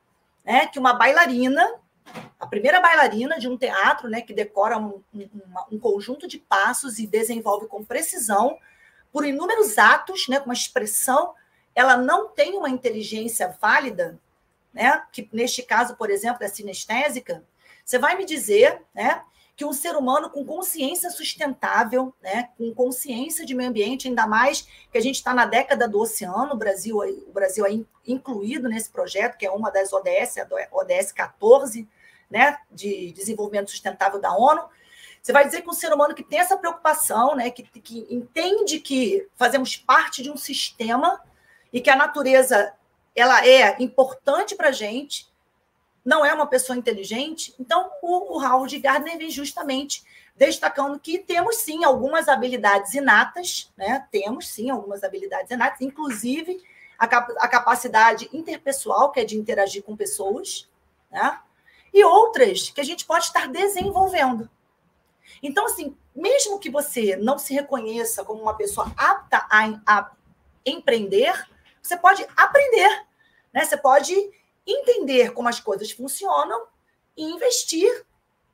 né, que uma bailarina a primeira bailarina de um teatro, né, que decora um, um, um, conjunto de passos e desenvolve com precisão, por inúmeros atos, né, com uma expressão, ela não tem uma inteligência válida, né, que neste caso, por exemplo, é sinestésica. Você vai me dizer, né, que um ser humano com consciência sustentável, né, com consciência de meio ambiente, ainda mais que a gente está na década do oceano, o Brasil, o Brasil é incluído nesse projeto, que é uma das ODS, a ODS 14, né, de desenvolvimento sustentável da ONU. Você vai dizer que um ser humano que tem essa preocupação, né, que, que entende que fazemos parte de um sistema e que a natureza ela é importante para a gente, não é uma pessoa inteligente. Então, o, o Howard Gardner vem justamente destacando que temos sim algumas habilidades inatas, né? Temos sim algumas habilidades inatas, inclusive a, cap a capacidade interpessoal, que é de interagir com pessoas, né? E outras que a gente pode estar desenvolvendo. Então, assim, mesmo que você não se reconheça como uma pessoa apta a, a empreender, você pode aprender, né? Você pode entender como as coisas funcionam e investir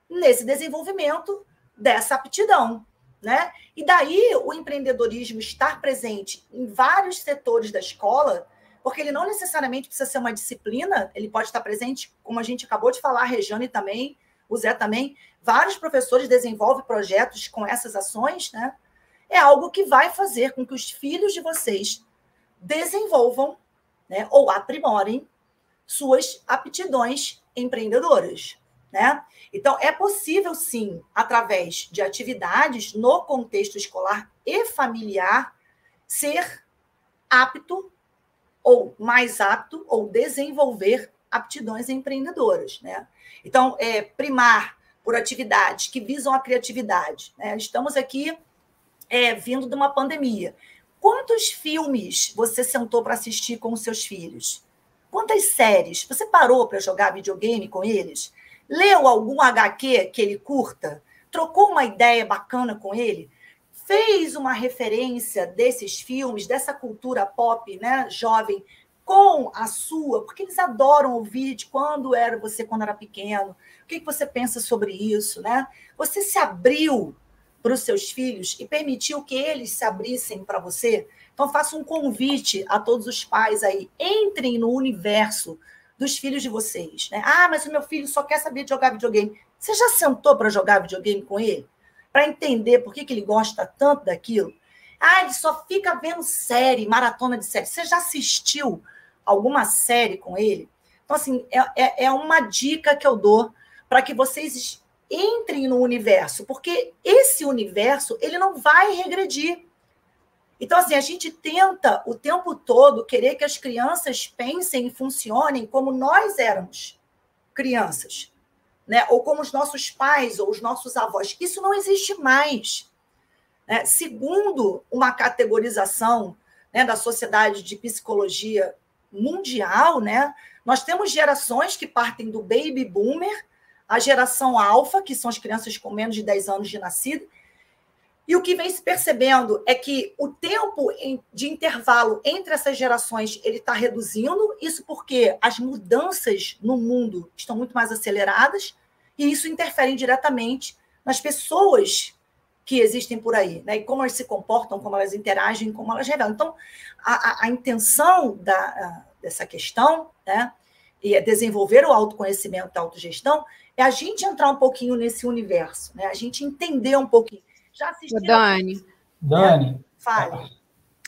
nesse desenvolvimento dessa aptidão. Né? E daí o empreendedorismo estar presente em vários setores da escola, porque ele não necessariamente precisa ser uma disciplina, ele pode estar presente, como a gente acabou de falar, a Regiane também, o Zé também, vários professores desenvolvem projetos com essas ações, né? É algo que vai fazer com que os filhos de vocês desenvolvam né, ou aprimorem suas aptidões empreendedoras. Né? Então, é possível, sim, através de atividades no contexto escolar e familiar, ser apto ou mais apto ou desenvolver aptidões empreendedoras. Né? Então, é, primar por atividades que visam a criatividade. Né? Estamos aqui é, vindo de uma pandemia. Quantos filmes você sentou para assistir com os seus filhos? Quantas séries? Você parou para jogar videogame com eles? Leu algum HQ que ele curta? Trocou uma ideia bacana com ele? Fez uma referência desses filmes, dessa cultura pop, né, jovem, com a sua, porque eles adoram ouvir de quando era você quando era pequeno. O que você pensa sobre isso, né? Você se abriu para os seus filhos e permitiu que eles se abrissem para você? Então, faço um convite a todos os pais aí: entrem no universo dos filhos de vocês. Né? Ah, mas o meu filho só quer saber de jogar videogame. Você já sentou para jogar videogame com ele? Para entender por que, que ele gosta tanto daquilo? Ah, ele só fica vendo série, maratona de série. Você já assistiu alguma série com ele? Então, assim, é, é, é uma dica que eu dou para que vocês entrem no universo, porque esse universo ele não vai regredir. Então, assim, a gente tenta o tempo todo querer que as crianças pensem e funcionem como nós éramos crianças, né? ou como os nossos pais ou os nossos avós. Isso não existe mais. Né? Segundo uma categorização né, da Sociedade de Psicologia Mundial, né, nós temos gerações que partem do baby boomer, a geração alfa, que são as crianças com menos de 10 anos de nascida, e o que vem se percebendo é que o tempo de intervalo entre essas gerações ele está reduzindo. Isso porque as mudanças no mundo estão muito mais aceleradas e isso interfere diretamente nas pessoas que existem por aí, né? E como elas se comportam, como elas interagem, como elas revelam. Então, a, a, a intenção da, dessa questão, né? E é desenvolver o autoconhecimento, a autogestão, é a gente entrar um pouquinho nesse universo, né? A gente entender um pouquinho já assistiram? Dani. Dani. Fale.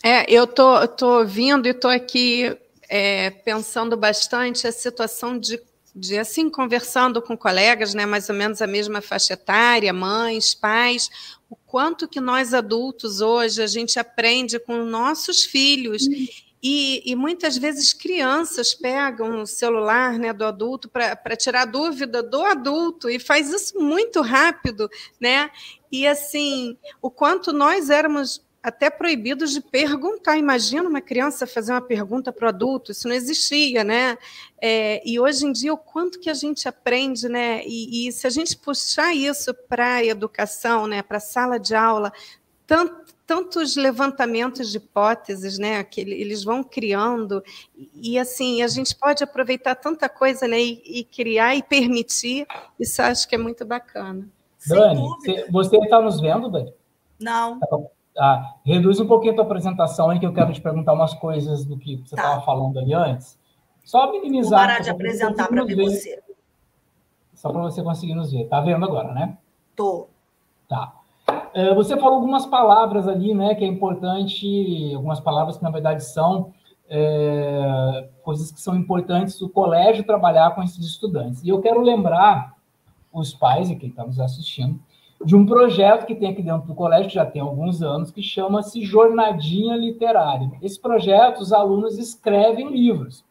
É, eu tô, tô ouvindo e tô aqui é, pensando bastante a situação de, de, assim, conversando com colegas, né, mais ou menos a mesma faixa etária, mães, pais, o quanto que nós adultos hoje a gente aprende com nossos filhos. Uhum. E, e, muitas vezes crianças pegam o celular né, do adulto para tirar dúvida do adulto e faz isso muito rápido, né? E assim, o quanto nós éramos até proibidos de perguntar. Imagina uma criança fazer uma pergunta para o adulto, isso não existia, né? É, e hoje em dia, o quanto que a gente aprende, né? E, e se a gente puxar isso para a educação, né, para a sala de aula, tanto tantos levantamentos de hipóteses, né, que eles vão criando e assim a gente pode aproveitar tanta coisa, né, e, e criar e permitir. Isso acho que é muito bacana. Dani, você está nos vendo, Dani? Não. Tá ah, reduz um pouquinho a tua apresentação aí, que eu quero te perguntar umas coisas do que você estava tá. falando ali antes. Só minimizar. Vou parar de apresentar para ver você. Só para você conseguir nos ver. Tá vendo agora, né? Tô. Tá. É, você falou algumas palavras ali, né, que é importante, algumas palavras que na verdade são é, coisas que são importantes o colégio trabalhar com esses estudantes. E eu quero lembrar os pais e quem está nos assistindo de um projeto que tem aqui dentro do colégio, que já tem alguns anos, que chama-se Jornadinha Literária. Esse projeto, os alunos escrevem livros.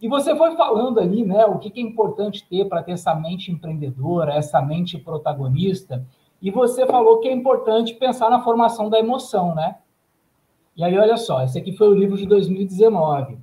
E você foi falando ali, né, o que é importante ter para ter essa mente empreendedora, essa mente protagonista. E você falou que é importante pensar na formação da emoção, né? E aí, olha só, esse aqui foi o livro de 2019,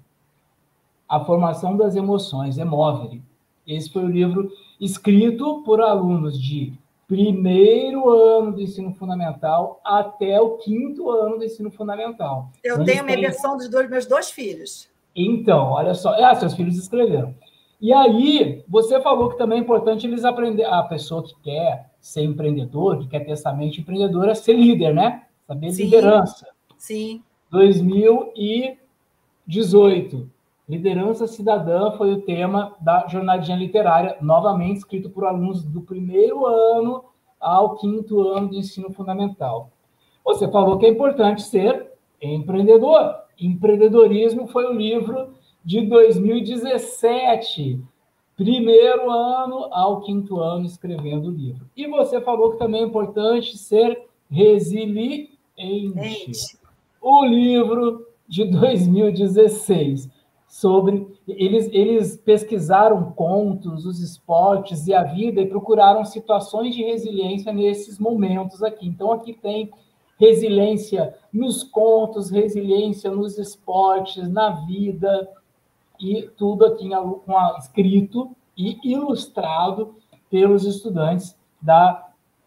A Formação das Emoções, Emovere. Esse foi o livro escrito por alunos de primeiro ano do ensino fundamental até o quinto ano do ensino fundamental. Eu tenho a minha versão dos dois, meus dois filhos. Então, olha só. Ah, seus filhos escreveram. E aí, você falou que também é importante eles aprender, a pessoa que quer ser empreendedor, que quer ter essa mente empreendedora, ser líder, né? Saber Sim. liderança. Sim. 2018. Liderança cidadã foi o tema da jornadinha literária, novamente escrito por alunos do primeiro ano ao quinto ano do ensino fundamental. Você falou que é importante ser empreendedor. Empreendedorismo foi o livro de 2017, primeiro ano ao quinto ano escrevendo o livro. E você falou que também é importante ser resiliente. O livro de 2016 sobre eles eles pesquisaram contos, os esportes e a vida e procuraram situações de resiliência nesses momentos aqui. Então aqui tem resiliência nos contos, resiliência nos esportes, na vida e tudo aqui com a, escrito e ilustrado pelos estudantes da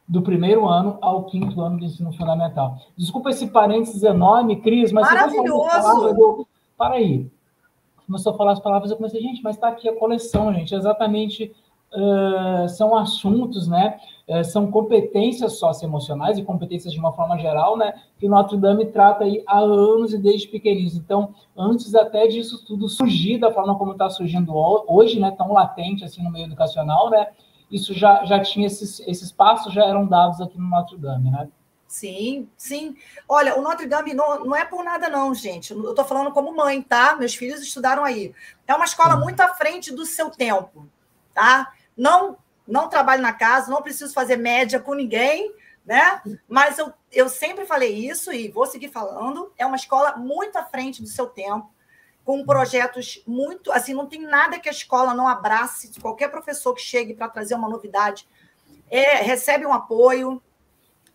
do primeiro ano ao quinto ano do ensino fundamental. Desculpa esse parênteses enorme, Cris, mas Maravilhoso! Eu... Para aí começou a falar as palavras, eu comecei, gente, mas está aqui a coleção, gente, exatamente uh, são assuntos, né, são competências socioemocionais e competências de uma forma geral, né, que o Notre Dame trata aí há anos e desde pequeninos. Então, antes até disso tudo surgir da forma como está surgindo hoje, né, tão latente assim no meio educacional, né, isso já, já tinha esses, esses passos já eram dados aqui no Notre Dame, né? Sim, sim. Olha, o Notre Dame não, não é por nada, não, gente. Eu estou falando como mãe, tá? Meus filhos estudaram aí. É uma escola muito à frente do seu tempo, tá? Não, não trabalho na casa, não preciso fazer média com ninguém, né? Mas eu, eu sempre falei isso e vou seguir falando. É uma escola muito à frente do seu tempo, com projetos muito. Assim, não tem nada que a escola não abrace. Qualquer professor que chegue para trazer uma novidade é, recebe um apoio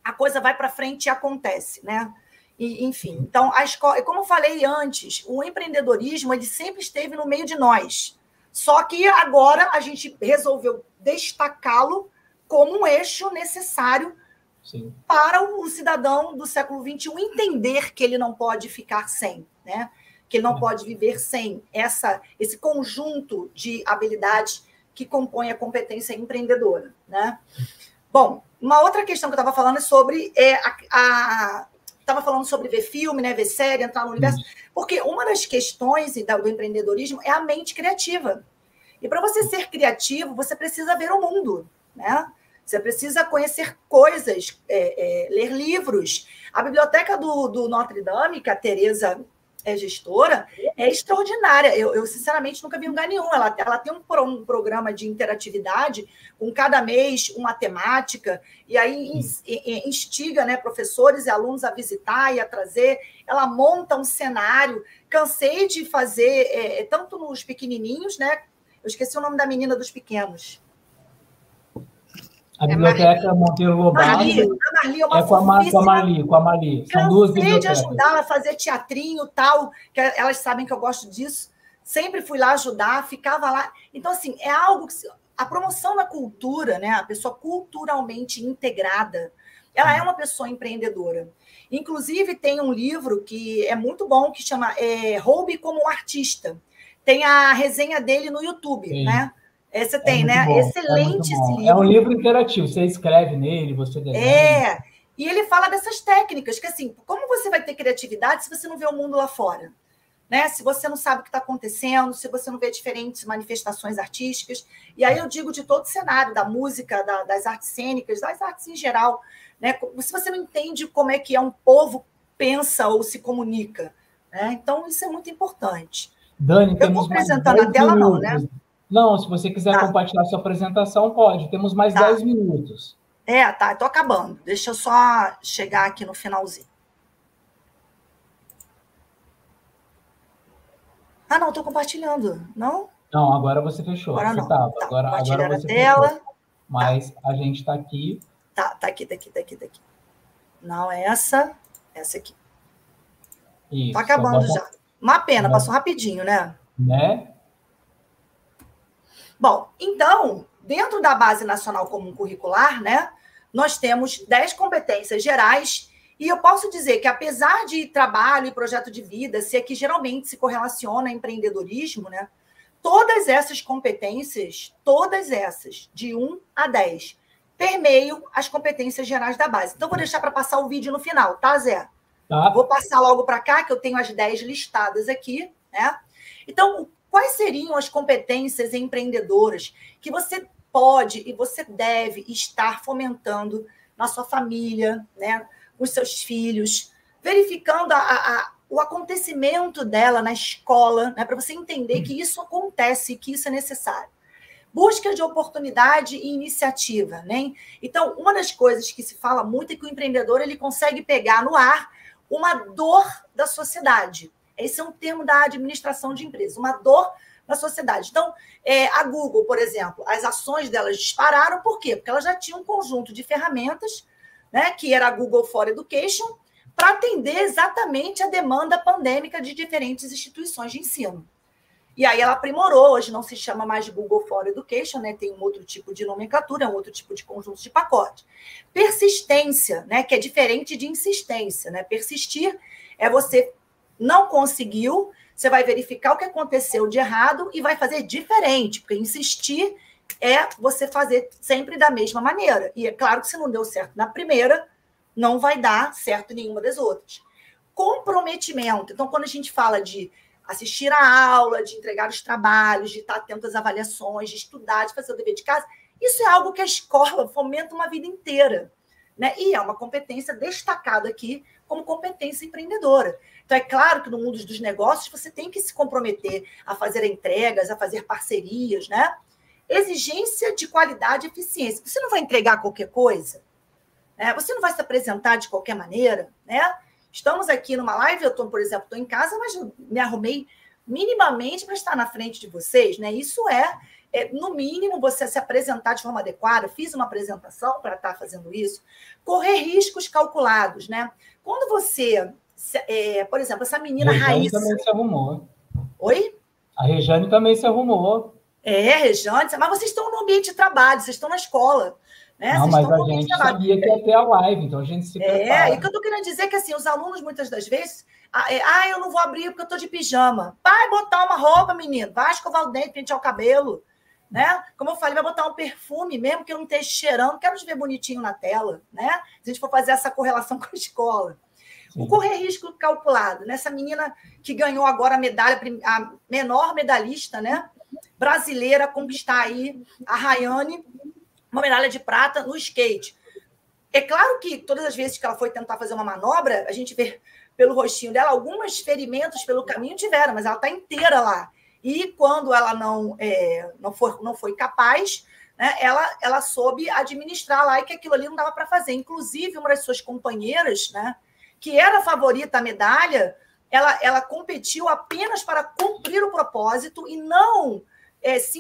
a coisa vai para frente e acontece, né? E, enfim, então a escola, como eu falei antes, o empreendedorismo ele sempre esteve no meio de nós. Só que agora a gente resolveu destacá-lo como um eixo necessário Sim. para o cidadão do século XXI entender que ele não pode ficar sem, né? Que ele não pode viver sem essa, esse conjunto de habilidades que compõe a competência empreendedora, né? Bom, uma outra questão que eu estava falando é sobre é, a, estava falando sobre ver filme, né, ver série, entrar no universo, porque uma das questões do empreendedorismo é a mente criativa. E para você ser criativo, você precisa ver o mundo, né? Você precisa conhecer coisas, é, é, ler livros. A biblioteca do, do Notre Dame, que a Tereza é gestora, é extraordinária. Eu, eu, sinceramente, nunca vi em lugar nenhum. Ela, ela tem um, um, programa de interatividade com cada mês uma temática, e aí instiga né, professores e alunos a visitar e a trazer. Ela monta um cenário. Cansei de fazer, é, é tanto nos pequenininhos, né? Eu esqueci o nome da menina dos pequenos. A é biblioteca é Monteiro Lobato Marli, a Marli é, uma é com, a, com a Marli, com a Marli. São duas bibliotecas. de ajudar a fazer teatrinho tal, que elas sabem que eu gosto disso. Sempre fui lá ajudar, ficava lá. Então, assim, é algo que... A promoção da cultura, né? A pessoa culturalmente integrada, ela é uma pessoa empreendedora. Inclusive, tem um livro que é muito bom, que chama é, Roube como um Artista. Tem a resenha dele no YouTube, Sim. né? Esse tem, é né? Bom, Excelente é esse livro. É um livro interativo, você escreve nele, você desenha. É, e ele fala dessas técnicas, que assim, como você vai ter criatividade se você não vê o mundo lá fora? Né? Se você não sabe o que está acontecendo, se você não vê diferentes manifestações artísticas. E aí eu digo de todo o cenário, da música, da, das artes cênicas, das artes em geral. Né? Se você não entende como é que é um povo pensa ou se comunica. Né? Então, isso é muito importante. Dani, eu estou apresentando a tela, minutos. não, né? Não, se você quiser tá. compartilhar sua apresentação, pode. Temos mais tá. 10 minutos. É, tá, estou acabando. Deixa eu só chegar aqui no finalzinho. Ah, não, estou compartilhando, não? Não, agora você fechou. Agora você não. Tava. Tá, agora, agora você a tela. Fechou. Mas tá. a gente está aqui Tá, tá aqui, tá aqui, tá aqui, tá aqui. Não, essa, essa aqui. Isso, tá acabando já. Uma pena, passou rapidinho, né? Né? Bom, então, dentro da Base Nacional Comum Curricular, né, nós temos 10 competências gerais e eu posso dizer que, apesar de trabalho e projeto de vida ser que geralmente se correlaciona a empreendedorismo, né, todas essas competências, todas essas, de 1 a 10, permeiam as competências gerais da base. Então, vou deixar para passar o vídeo no final, tá, Zé? Tá. Vou passar logo para cá, que eu tenho as 10 listadas aqui, né? Então, quais seriam as competências empreendedoras que você pode e você deve estar fomentando na sua família, né? Com seus filhos, verificando a, a, o acontecimento dela na escola, né? Para você entender que isso acontece, que isso é necessário busca de oportunidade e iniciativa, né? Então, uma das coisas que se fala muito é que o empreendedor ele consegue pegar no ar uma dor da sociedade. Esse é um termo da administração de empresas, uma dor da sociedade. Então, é, a Google, por exemplo, as ações delas dispararam, por quê? Porque ela já tinha um conjunto de ferramentas, né, que era a Google for Education, para atender exatamente a demanda pandêmica de diferentes instituições de ensino. E aí ela aprimorou, hoje não se chama mais Google for Education, né? Tem um outro tipo de nomenclatura, um outro tipo de conjunto de pacote. Persistência, né? Que é diferente de insistência, né? Persistir é você não conseguiu, você vai verificar o que aconteceu de errado e vai fazer diferente, porque insistir é você fazer sempre da mesma maneira. E é claro que se não deu certo na primeira, não vai dar certo nenhuma das outras. Comprometimento. Então, quando a gente fala de assistir a aula, de entregar os trabalhos, de estar atento às avaliações, de estudar, de fazer o dever de casa. Isso é algo que a escola fomenta uma vida inteira. Né? E é uma competência destacada aqui como competência empreendedora. Então, é claro que no mundo dos negócios você tem que se comprometer a fazer entregas, a fazer parcerias, né? Exigência de qualidade e eficiência. Você não vai entregar qualquer coisa, né? você não vai se apresentar de qualquer maneira, né? Estamos aqui numa live, eu estou, por exemplo, estou em casa, mas me arrumei minimamente para estar na frente de vocês, né? Isso é, é, no mínimo, você se apresentar de forma adequada. Fiz uma apresentação para estar fazendo isso. Correr riscos calculados, né? Quando você, é, por exemplo, essa menina a Rejane Raíssa. também se arrumou. Oi? A Rejane também se arrumou. É, Rejane, mas vocês estão no ambiente de trabalho, vocês estão na escola. Né? Não, mas a gente sabia que ia ter a live, então a gente se prepara. É, e o que eu estou querendo dizer é que assim, os alunos, muitas das vezes, ah, eu não vou abrir porque eu estou de pijama. Vai botar uma roupa, menino, vai escovar o dente, pentear o cabelo. Né? Como eu falei, vai botar um perfume, mesmo que eu não esteja cheirando, quero te ver bonitinho na tela, né? Se a gente for fazer essa correlação com a escola. Sim. O correr risco calculado, nessa né? menina que ganhou agora a medalha, a menor medalhista, né? Brasileira, conquistar aí a Rayane, uma medalha de prata no skate. É claro que todas as vezes que ela foi tentar fazer uma manobra, a gente vê pelo rostinho dela, alguns ferimentos pelo caminho tiveram, mas ela está inteira lá. E quando ela não, é, não, foi, não foi capaz, né, ela, ela soube administrar lá e que aquilo ali não dava para fazer. Inclusive, uma das suas companheiras, né, que era favorita à medalha, ela, ela competiu apenas para cumprir o propósito e não é, se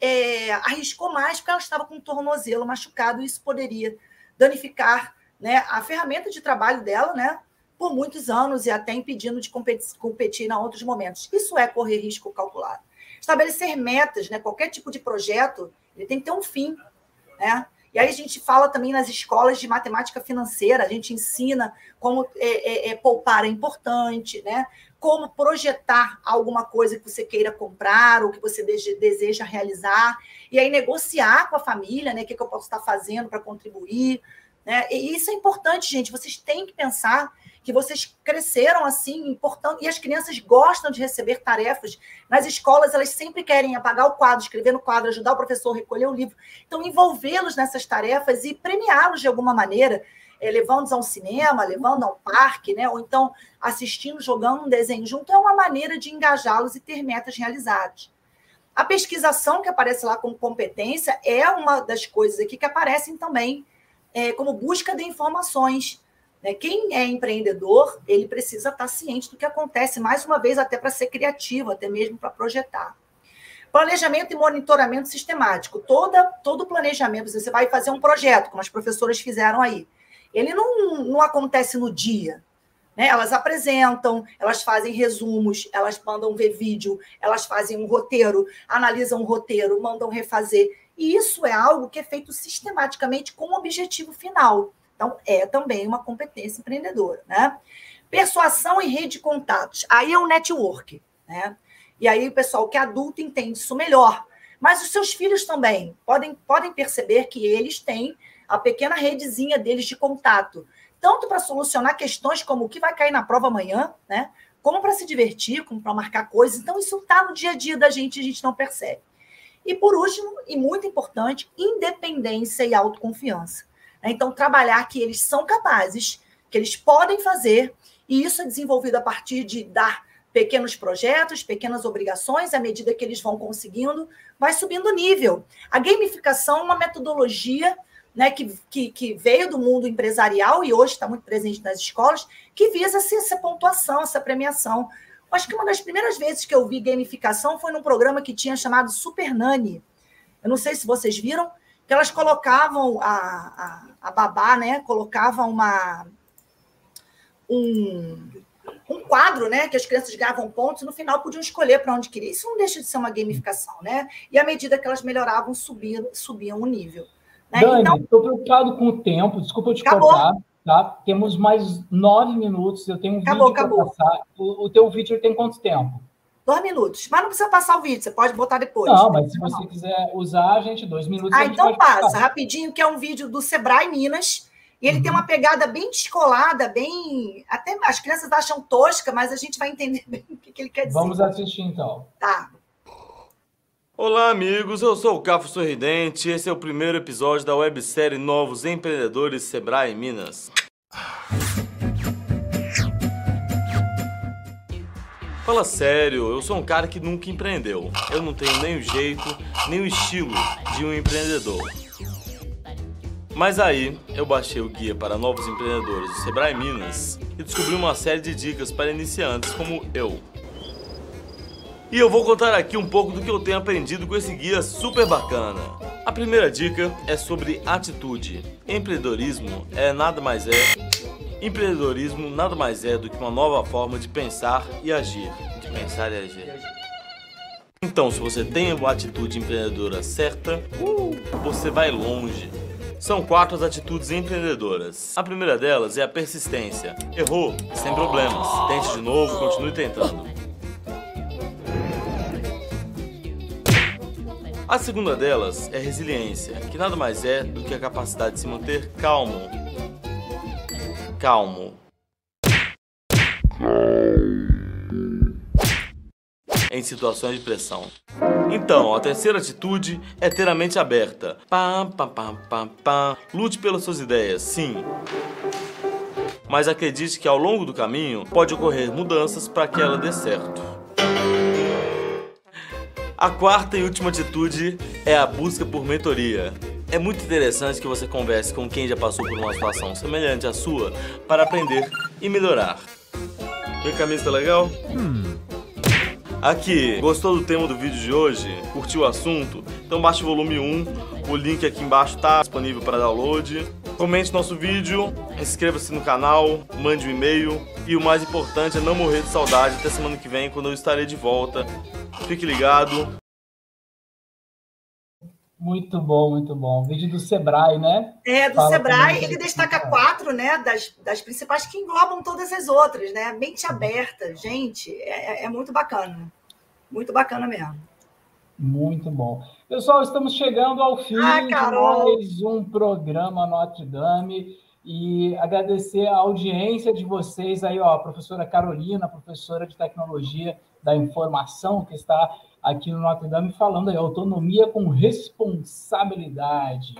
é, arriscou mais porque ela estava com o tornozelo machucado e isso poderia danificar né, a ferramenta de trabalho dela, né? Por muitos anos e até impedindo de competir, competir em outros momentos. Isso é correr risco calculado. Estabelecer metas, né? Qualquer tipo de projeto, ele tem que ter um fim, né? E aí a gente fala também nas escolas de matemática financeira, a gente ensina como é, é, é, poupar é importante, né? Como projetar alguma coisa que você queira comprar ou que você deseja realizar, e aí negociar com a família, né? O que, que eu posso estar fazendo para contribuir. Né? E isso é importante, gente. Vocês têm que pensar que vocês cresceram assim, importante, e as crianças gostam de receber tarefas. Nas escolas, elas sempre querem apagar o quadro, escrever no quadro, ajudar o professor a recolher o livro. Então, envolvê-los nessas tarefas e premiá-los de alguma maneira, é, levando-os a um cinema, levando a um parque, né? ou então assistindo, jogando um desenho junto, é uma maneira de engajá-los e ter metas realizadas. A pesquisação que aparece lá como competência é uma das coisas aqui que aparecem também é, como busca de informações. Né? Quem é empreendedor, ele precisa estar ciente do que acontece, mais uma vez, até para ser criativo, até mesmo para projetar. Planejamento e monitoramento sistemático. Toda, todo planejamento, você vai fazer um projeto, como as professoras fizeram aí. Ele não, não acontece no dia. Né? Elas apresentam, elas fazem resumos, elas mandam ver vídeo, elas fazem um roteiro, analisam um roteiro, mandam refazer. E isso é algo que é feito sistematicamente com o objetivo final. Então, é também uma competência empreendedora. Né? Persuasão e rede de contatos. Aí é o network. Né? E aí o pessoal que é adulto entende isso melhor. Mas os seus filhos também podem, podem perceber que eles têm a pequena redezinha deles de contato, tanto para solucionar questões como o que vai cair na prova amanhã, né? Como para se divertir, como para marcar coisas. Então, isso está no dia a dia da gente e a gente não percebe. E por último, e muito importante, independência e autoconfiança. Então, trabalhar que eles são capazes, que eles podem fazer, e isso é desenvolvido a partir de dar pequenos projetos, pequenas obrigações, à medida que eles vão conseguindo, vai subindo o nível. A gamificação é uma metodologia né, que, que, que, veio do mundo empresarial e hoje está muito presente nas escolas, que visa essa pontuação, essa premiação. Acho que uma das primeiras vezes que eu vi gamificação foi num programa que tinha chamado Super Nani. Eu não sei se vocês viram, que elas colocavam a, a, a babá, né? Colocava uma um, um quadro, né? Que as crianças ganhavam pontos e no final podiam escolher para onde queria. Isso não deixa de ser uma gamificação, né? E à medida que elas melhoravam, subiam, subiam o nível. Né? Dani, estou então... preocupado com o tempo, desculpa eu te acabou. cortar. Tá? Temos mais nove minutos. Eu tenho um acabou, vídeo para passar. O, o teu vídeo tem quanto tempo? Dois minutos. Mas não precisa passar o vídeo, você pode botar depois. Não, mas se você quiser usar, a gente, dois minutos. Ah, então passa, passar. rapidinho, que é um vídeo do Sebrae Minas. E ele uhum. tem uma pegada bem descolada, bem. Até as crianças acham tosca, mas a gente vai entender bem o que, que ele quer dizer. Vamos assistir então. Tá. Olá, amigos. Eu sou o Cafo Sorridente. Esse é o primeiro episódio da websérie Novos Empreendedores Sebrae Minas. Fala sério, eu sou um cara que nunca empreendeu. Eu não tenho nem o jeito, nem o estilo de um empreendedor. Mas aí, eu baixei o guia para novos empreendedores do Sebrae Minas e descobri uma série de dicas para iniciantes como eu. E eu vou contar aqui um pouco do que eu tenho aprendido com esse guia super bacana. A primeira dica é sobre atitude. Empreendedorismo é nada mais é Empreendedorismo nada mais é do que uma nova forma de pensar e agir. De pensar e agir. Então, se você tem a atitude empreendedora certa, você vai longe. São quatro as atitudes empreendedoras. A primeira delas é a persistência. Errou, sem problemas. Tente de novo, continue tentando. A segunda delas é resiliência, que nada mais é do que a capacidade de se manter calmo. Calmo. Em situações de pressão. Então, a terceira atitude é ter a mente aberta. Pam, pam, pam, pam, pam. Lute pelas suas ideias, sim. Mas acredite que ao longo do caminho pode ocorrer mudanças para que ela dê certo. A quarta e última atitude é a busca por mentoria. É muito interessante que você converse com quem já passou por uma situação semelhante à sua para aprender e melhorar. Minha camisa tá legal? Hum. Aqui, gostou do tema do vídeo de hoje? Curtiu o assunto? Então baixe o volume 1, o link aqui embaixo está disponível para download. Comente nosso vídeo, inscreva-se no canal, mande um e-mail e o mais importante é não morrer de saudade até semana que vem quando eu estarei de volta Fique ligado. Muito bom, muito bom. Vídeo do Sebrae, né? É, do Fala Sebrae, ele destaca quatro, né, das, das principais que englobam todas as outras, né? Mente aberta, gente, é, é muito bacana. Muito bacana mesmo. Muito bom. Pessoal, estamos chegando ao fim ah, de mais um programa Notre Dame e agradecer a audiência de vocês aí, ó, a professora Carolina, professora de tecnologia da informação, que está aqui no Notre Dame falando aí, autonomia com responsabilidade.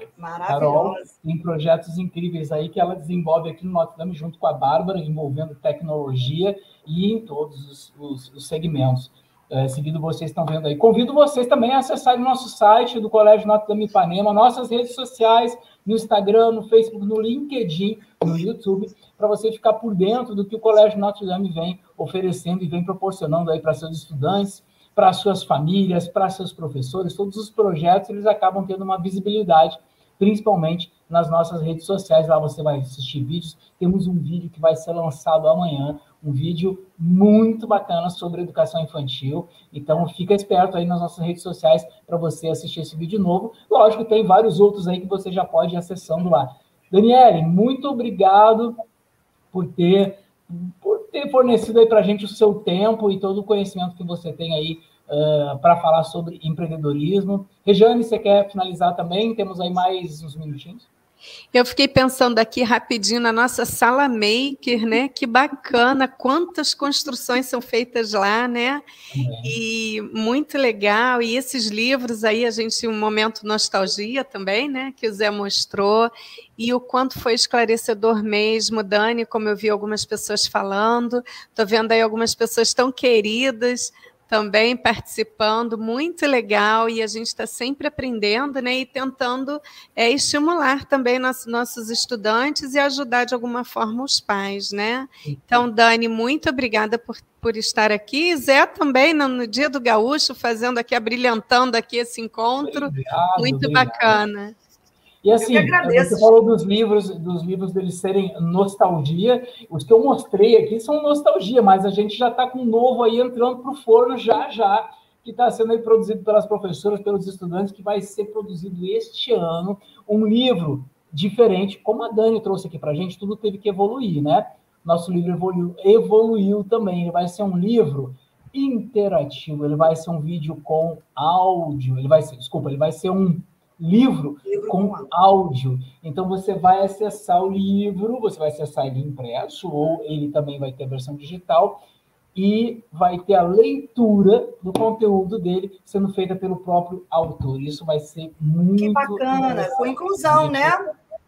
Carol tem projetos incríveis aí que ela desenvolve aqui no Notre Dame junto com a Bárbara, envolvendo tecnologia e em todos os, os, os segmentos. É, seguindo vocês estão vendo aí. Convido vocês também a acessarem o nosso site do Colégio Notre Dame Ipanema, nossas redes sociais, no Instagram, no Facebook, no LinkedIn, no YouTube, para você ficar por dentro do que o Colégio Notre Dame vem oferecendo e vem proporcionando aí para seus estudantes, para suas famílias, para seus professores, todos os projetos eles acabam tendo uma visibilidade, principalmente nas nossas redes sociais. Lá você vai assistir vídeos. Temos um vídeo que vai ser lançado amanhã, um vídeo muito bacana sobre educação infantil. Então, fica esperto aí nas nossas redes sociais para você assistir esse vídeo novo. Lógico, tem vários outros aí que você já pode ir acessando lá. Daniele, muito obrigado por ter, por ter fornecido aí para a gente o seu tempo e todo o conhecimento que você tem aí uh, para falar sobre empreendedorismo. Rejane, você quer finalizar também? Temos aí mais uns minutinhos. Eu fiquei pensando aqui rapidinho na nossa sala maker, né? Que bacana, quantas construções são feitas lá, né? É. E muito legal. E esses livros aí, a gente, um momento nostalgia também, né? Que o Zé mostrou. E o quanto foi esclarecedor mesmo, Dani, como eu vi algumas pessoas falando. Estou vendo aí algumas pessoas tão queridas também participando, muito legal, e a gente está sempre aprendendo né, e tentando é, estimular também nosso, nossos estudantes e ajudar de alguma forma os pais. Né? Então, Dani, muito obrigada por, por estar aqui. Zé também, no, no Dia do Gaúcho, fazendo aqui, abrilhantando aqui esse encontro. Obrigado, muito obrigado. bacana. E assim, você falou dos livros, dos livros deles serem nostalgia. Os que eu mostrei aqui são nostalgia, mas a gente já está com um novo aí entrando para o forno já já, que está sendo produzido pelas professoras, pelos estudantes, que vai ser produzido este ano um livro diferente, como a Dani trouxe aqui para a gente, tudo teve que evoluir, né? Nosso livro evoluiu, evoluiu também. Ele vai ser um livro interativo, ele vai ser um vídeo com áudio, ele vai ser, desculpa, ele vai ser um livro, livro com, com áudio. Então você vai acessar o livro, você vai acessar ele impresso ou ele também vai ter a versão digital e vai ter a leitura do conteúdo dele sendo feita pelo próprio autor. Isso vai ser muito que bacana, com inclusão, né?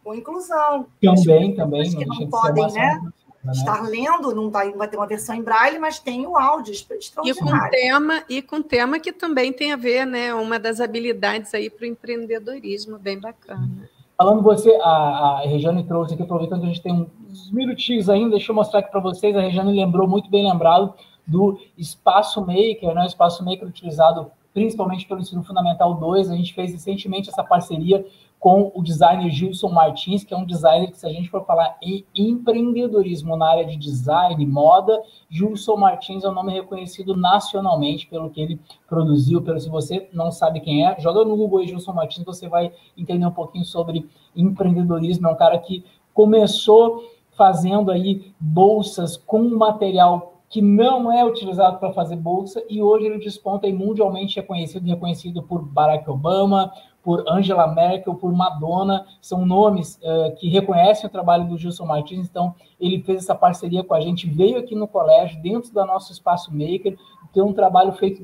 Com inclusão. Também, também. Que não, não podem, né? Né? estar lendo, não vai, vai ter uma versão em braille, mas tem o áudio extraordinário. E com tema, e com tema que também tem a ver, né? Uma das habilidades aí para o empreendedorismo, bem bacana. Falando você, a, a Regiane trouxe aqui, aproveitando que a gente tem uns minutinhos ainda, deixa eu mostrar aqui para vocês, a Regiane lembrou, muito bem lembrado, do Espaço Maker, né? O Espaço Maker utilizado principalmente pelo Ensino Fundamental 2, a gente fez recentemente essa parceria com o designer Gilson Martins, que é um designer que, se a gente for falar em empreendedorismo na área de design, moda, Gilson Martins é um nome reconhecido nacionalmente pelo que ele produziu. Pelo se você não sabe quem é, joga no Google aí Gilson Martins, você vai entender um pouquinho sobre empreendedorismo. É um cara que começou fazendo aí bolsas com material que não é utilizado para fazer bolsa e hoje ele desponta e mundialmente reconhecido, reconhecido por Barack Obama, por Angela Merkel, por Madonna, são nomes uh, que reconhecem o trabalho do Gilson Martins, então ele fez essa parceria com a gente, veio aqui no colégio, dentro do nosso espaço maker, tem um trabalho feito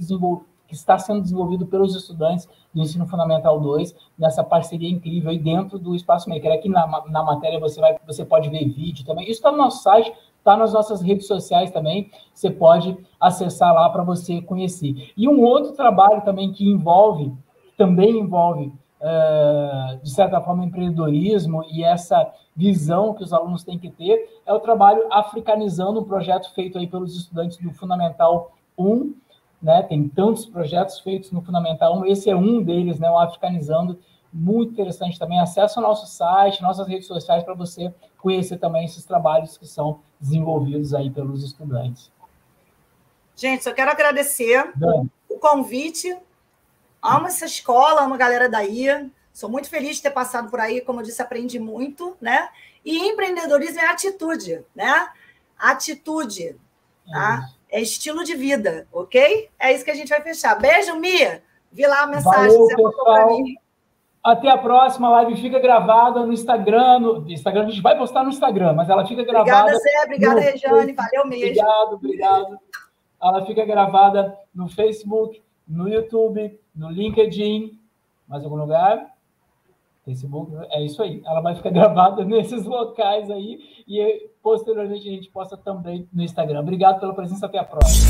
que está sendo desenvolvido pelos estudantes do Ensino Fundamental 2, nessa parceria incrível aí dentro do Espaço Maker. Aqui na, na matéria você, vai, você pode ver vídeo também. Isso está no nosso site, está nas nossas redes sociais também. Você pode acessar lá para você conhecer. E um outro trabalho também que envolve também envolve, uh, de certa forma, empreendedorismo e essa visão que os alunos têm que ter, é o trabalho Africanizando, um projeto feito aí pelos estudantes do Fundamental 1, né? Tem tantos projetos feitos no Fundamental 1, esse é um deles, né? O Africanizando, muito interessante também. Acesse o nosso site, nossas redes sociais para você conhecer também esses trabalhos que são desenvolvidos aí pelos estudantes. Gente, só quero agradecer Dani. o convite Amo essa escola, amo a galera daí. Sou muito feliz de ter passado por aí, como eu disse, aprendi muito, né? E empreendedorismo é atitude, né? Atitude, tá? É estilo de vida, ok? É isso que a gente vai fechar. Beijo, Mia. Vi lá a mensagem Valeu, que você mandou para mim. Até a próxima live fica gravada no Instagram. No Instagram a gente vai postar no Instagram, mas ela fica gravada. Obrigada, Zé. Obrigada, Regiane. Valeu mesmo. Obrigado, obrigado. Ela fica gravada no Facebook, no YouTube, no LinkedIn, mais algum lugar? Facebook, é isso aí. Ela vai ficar gravada nesses locais aí e posteriormente a gente posta também no Instagram. Obrigado pela presença, até a próxima.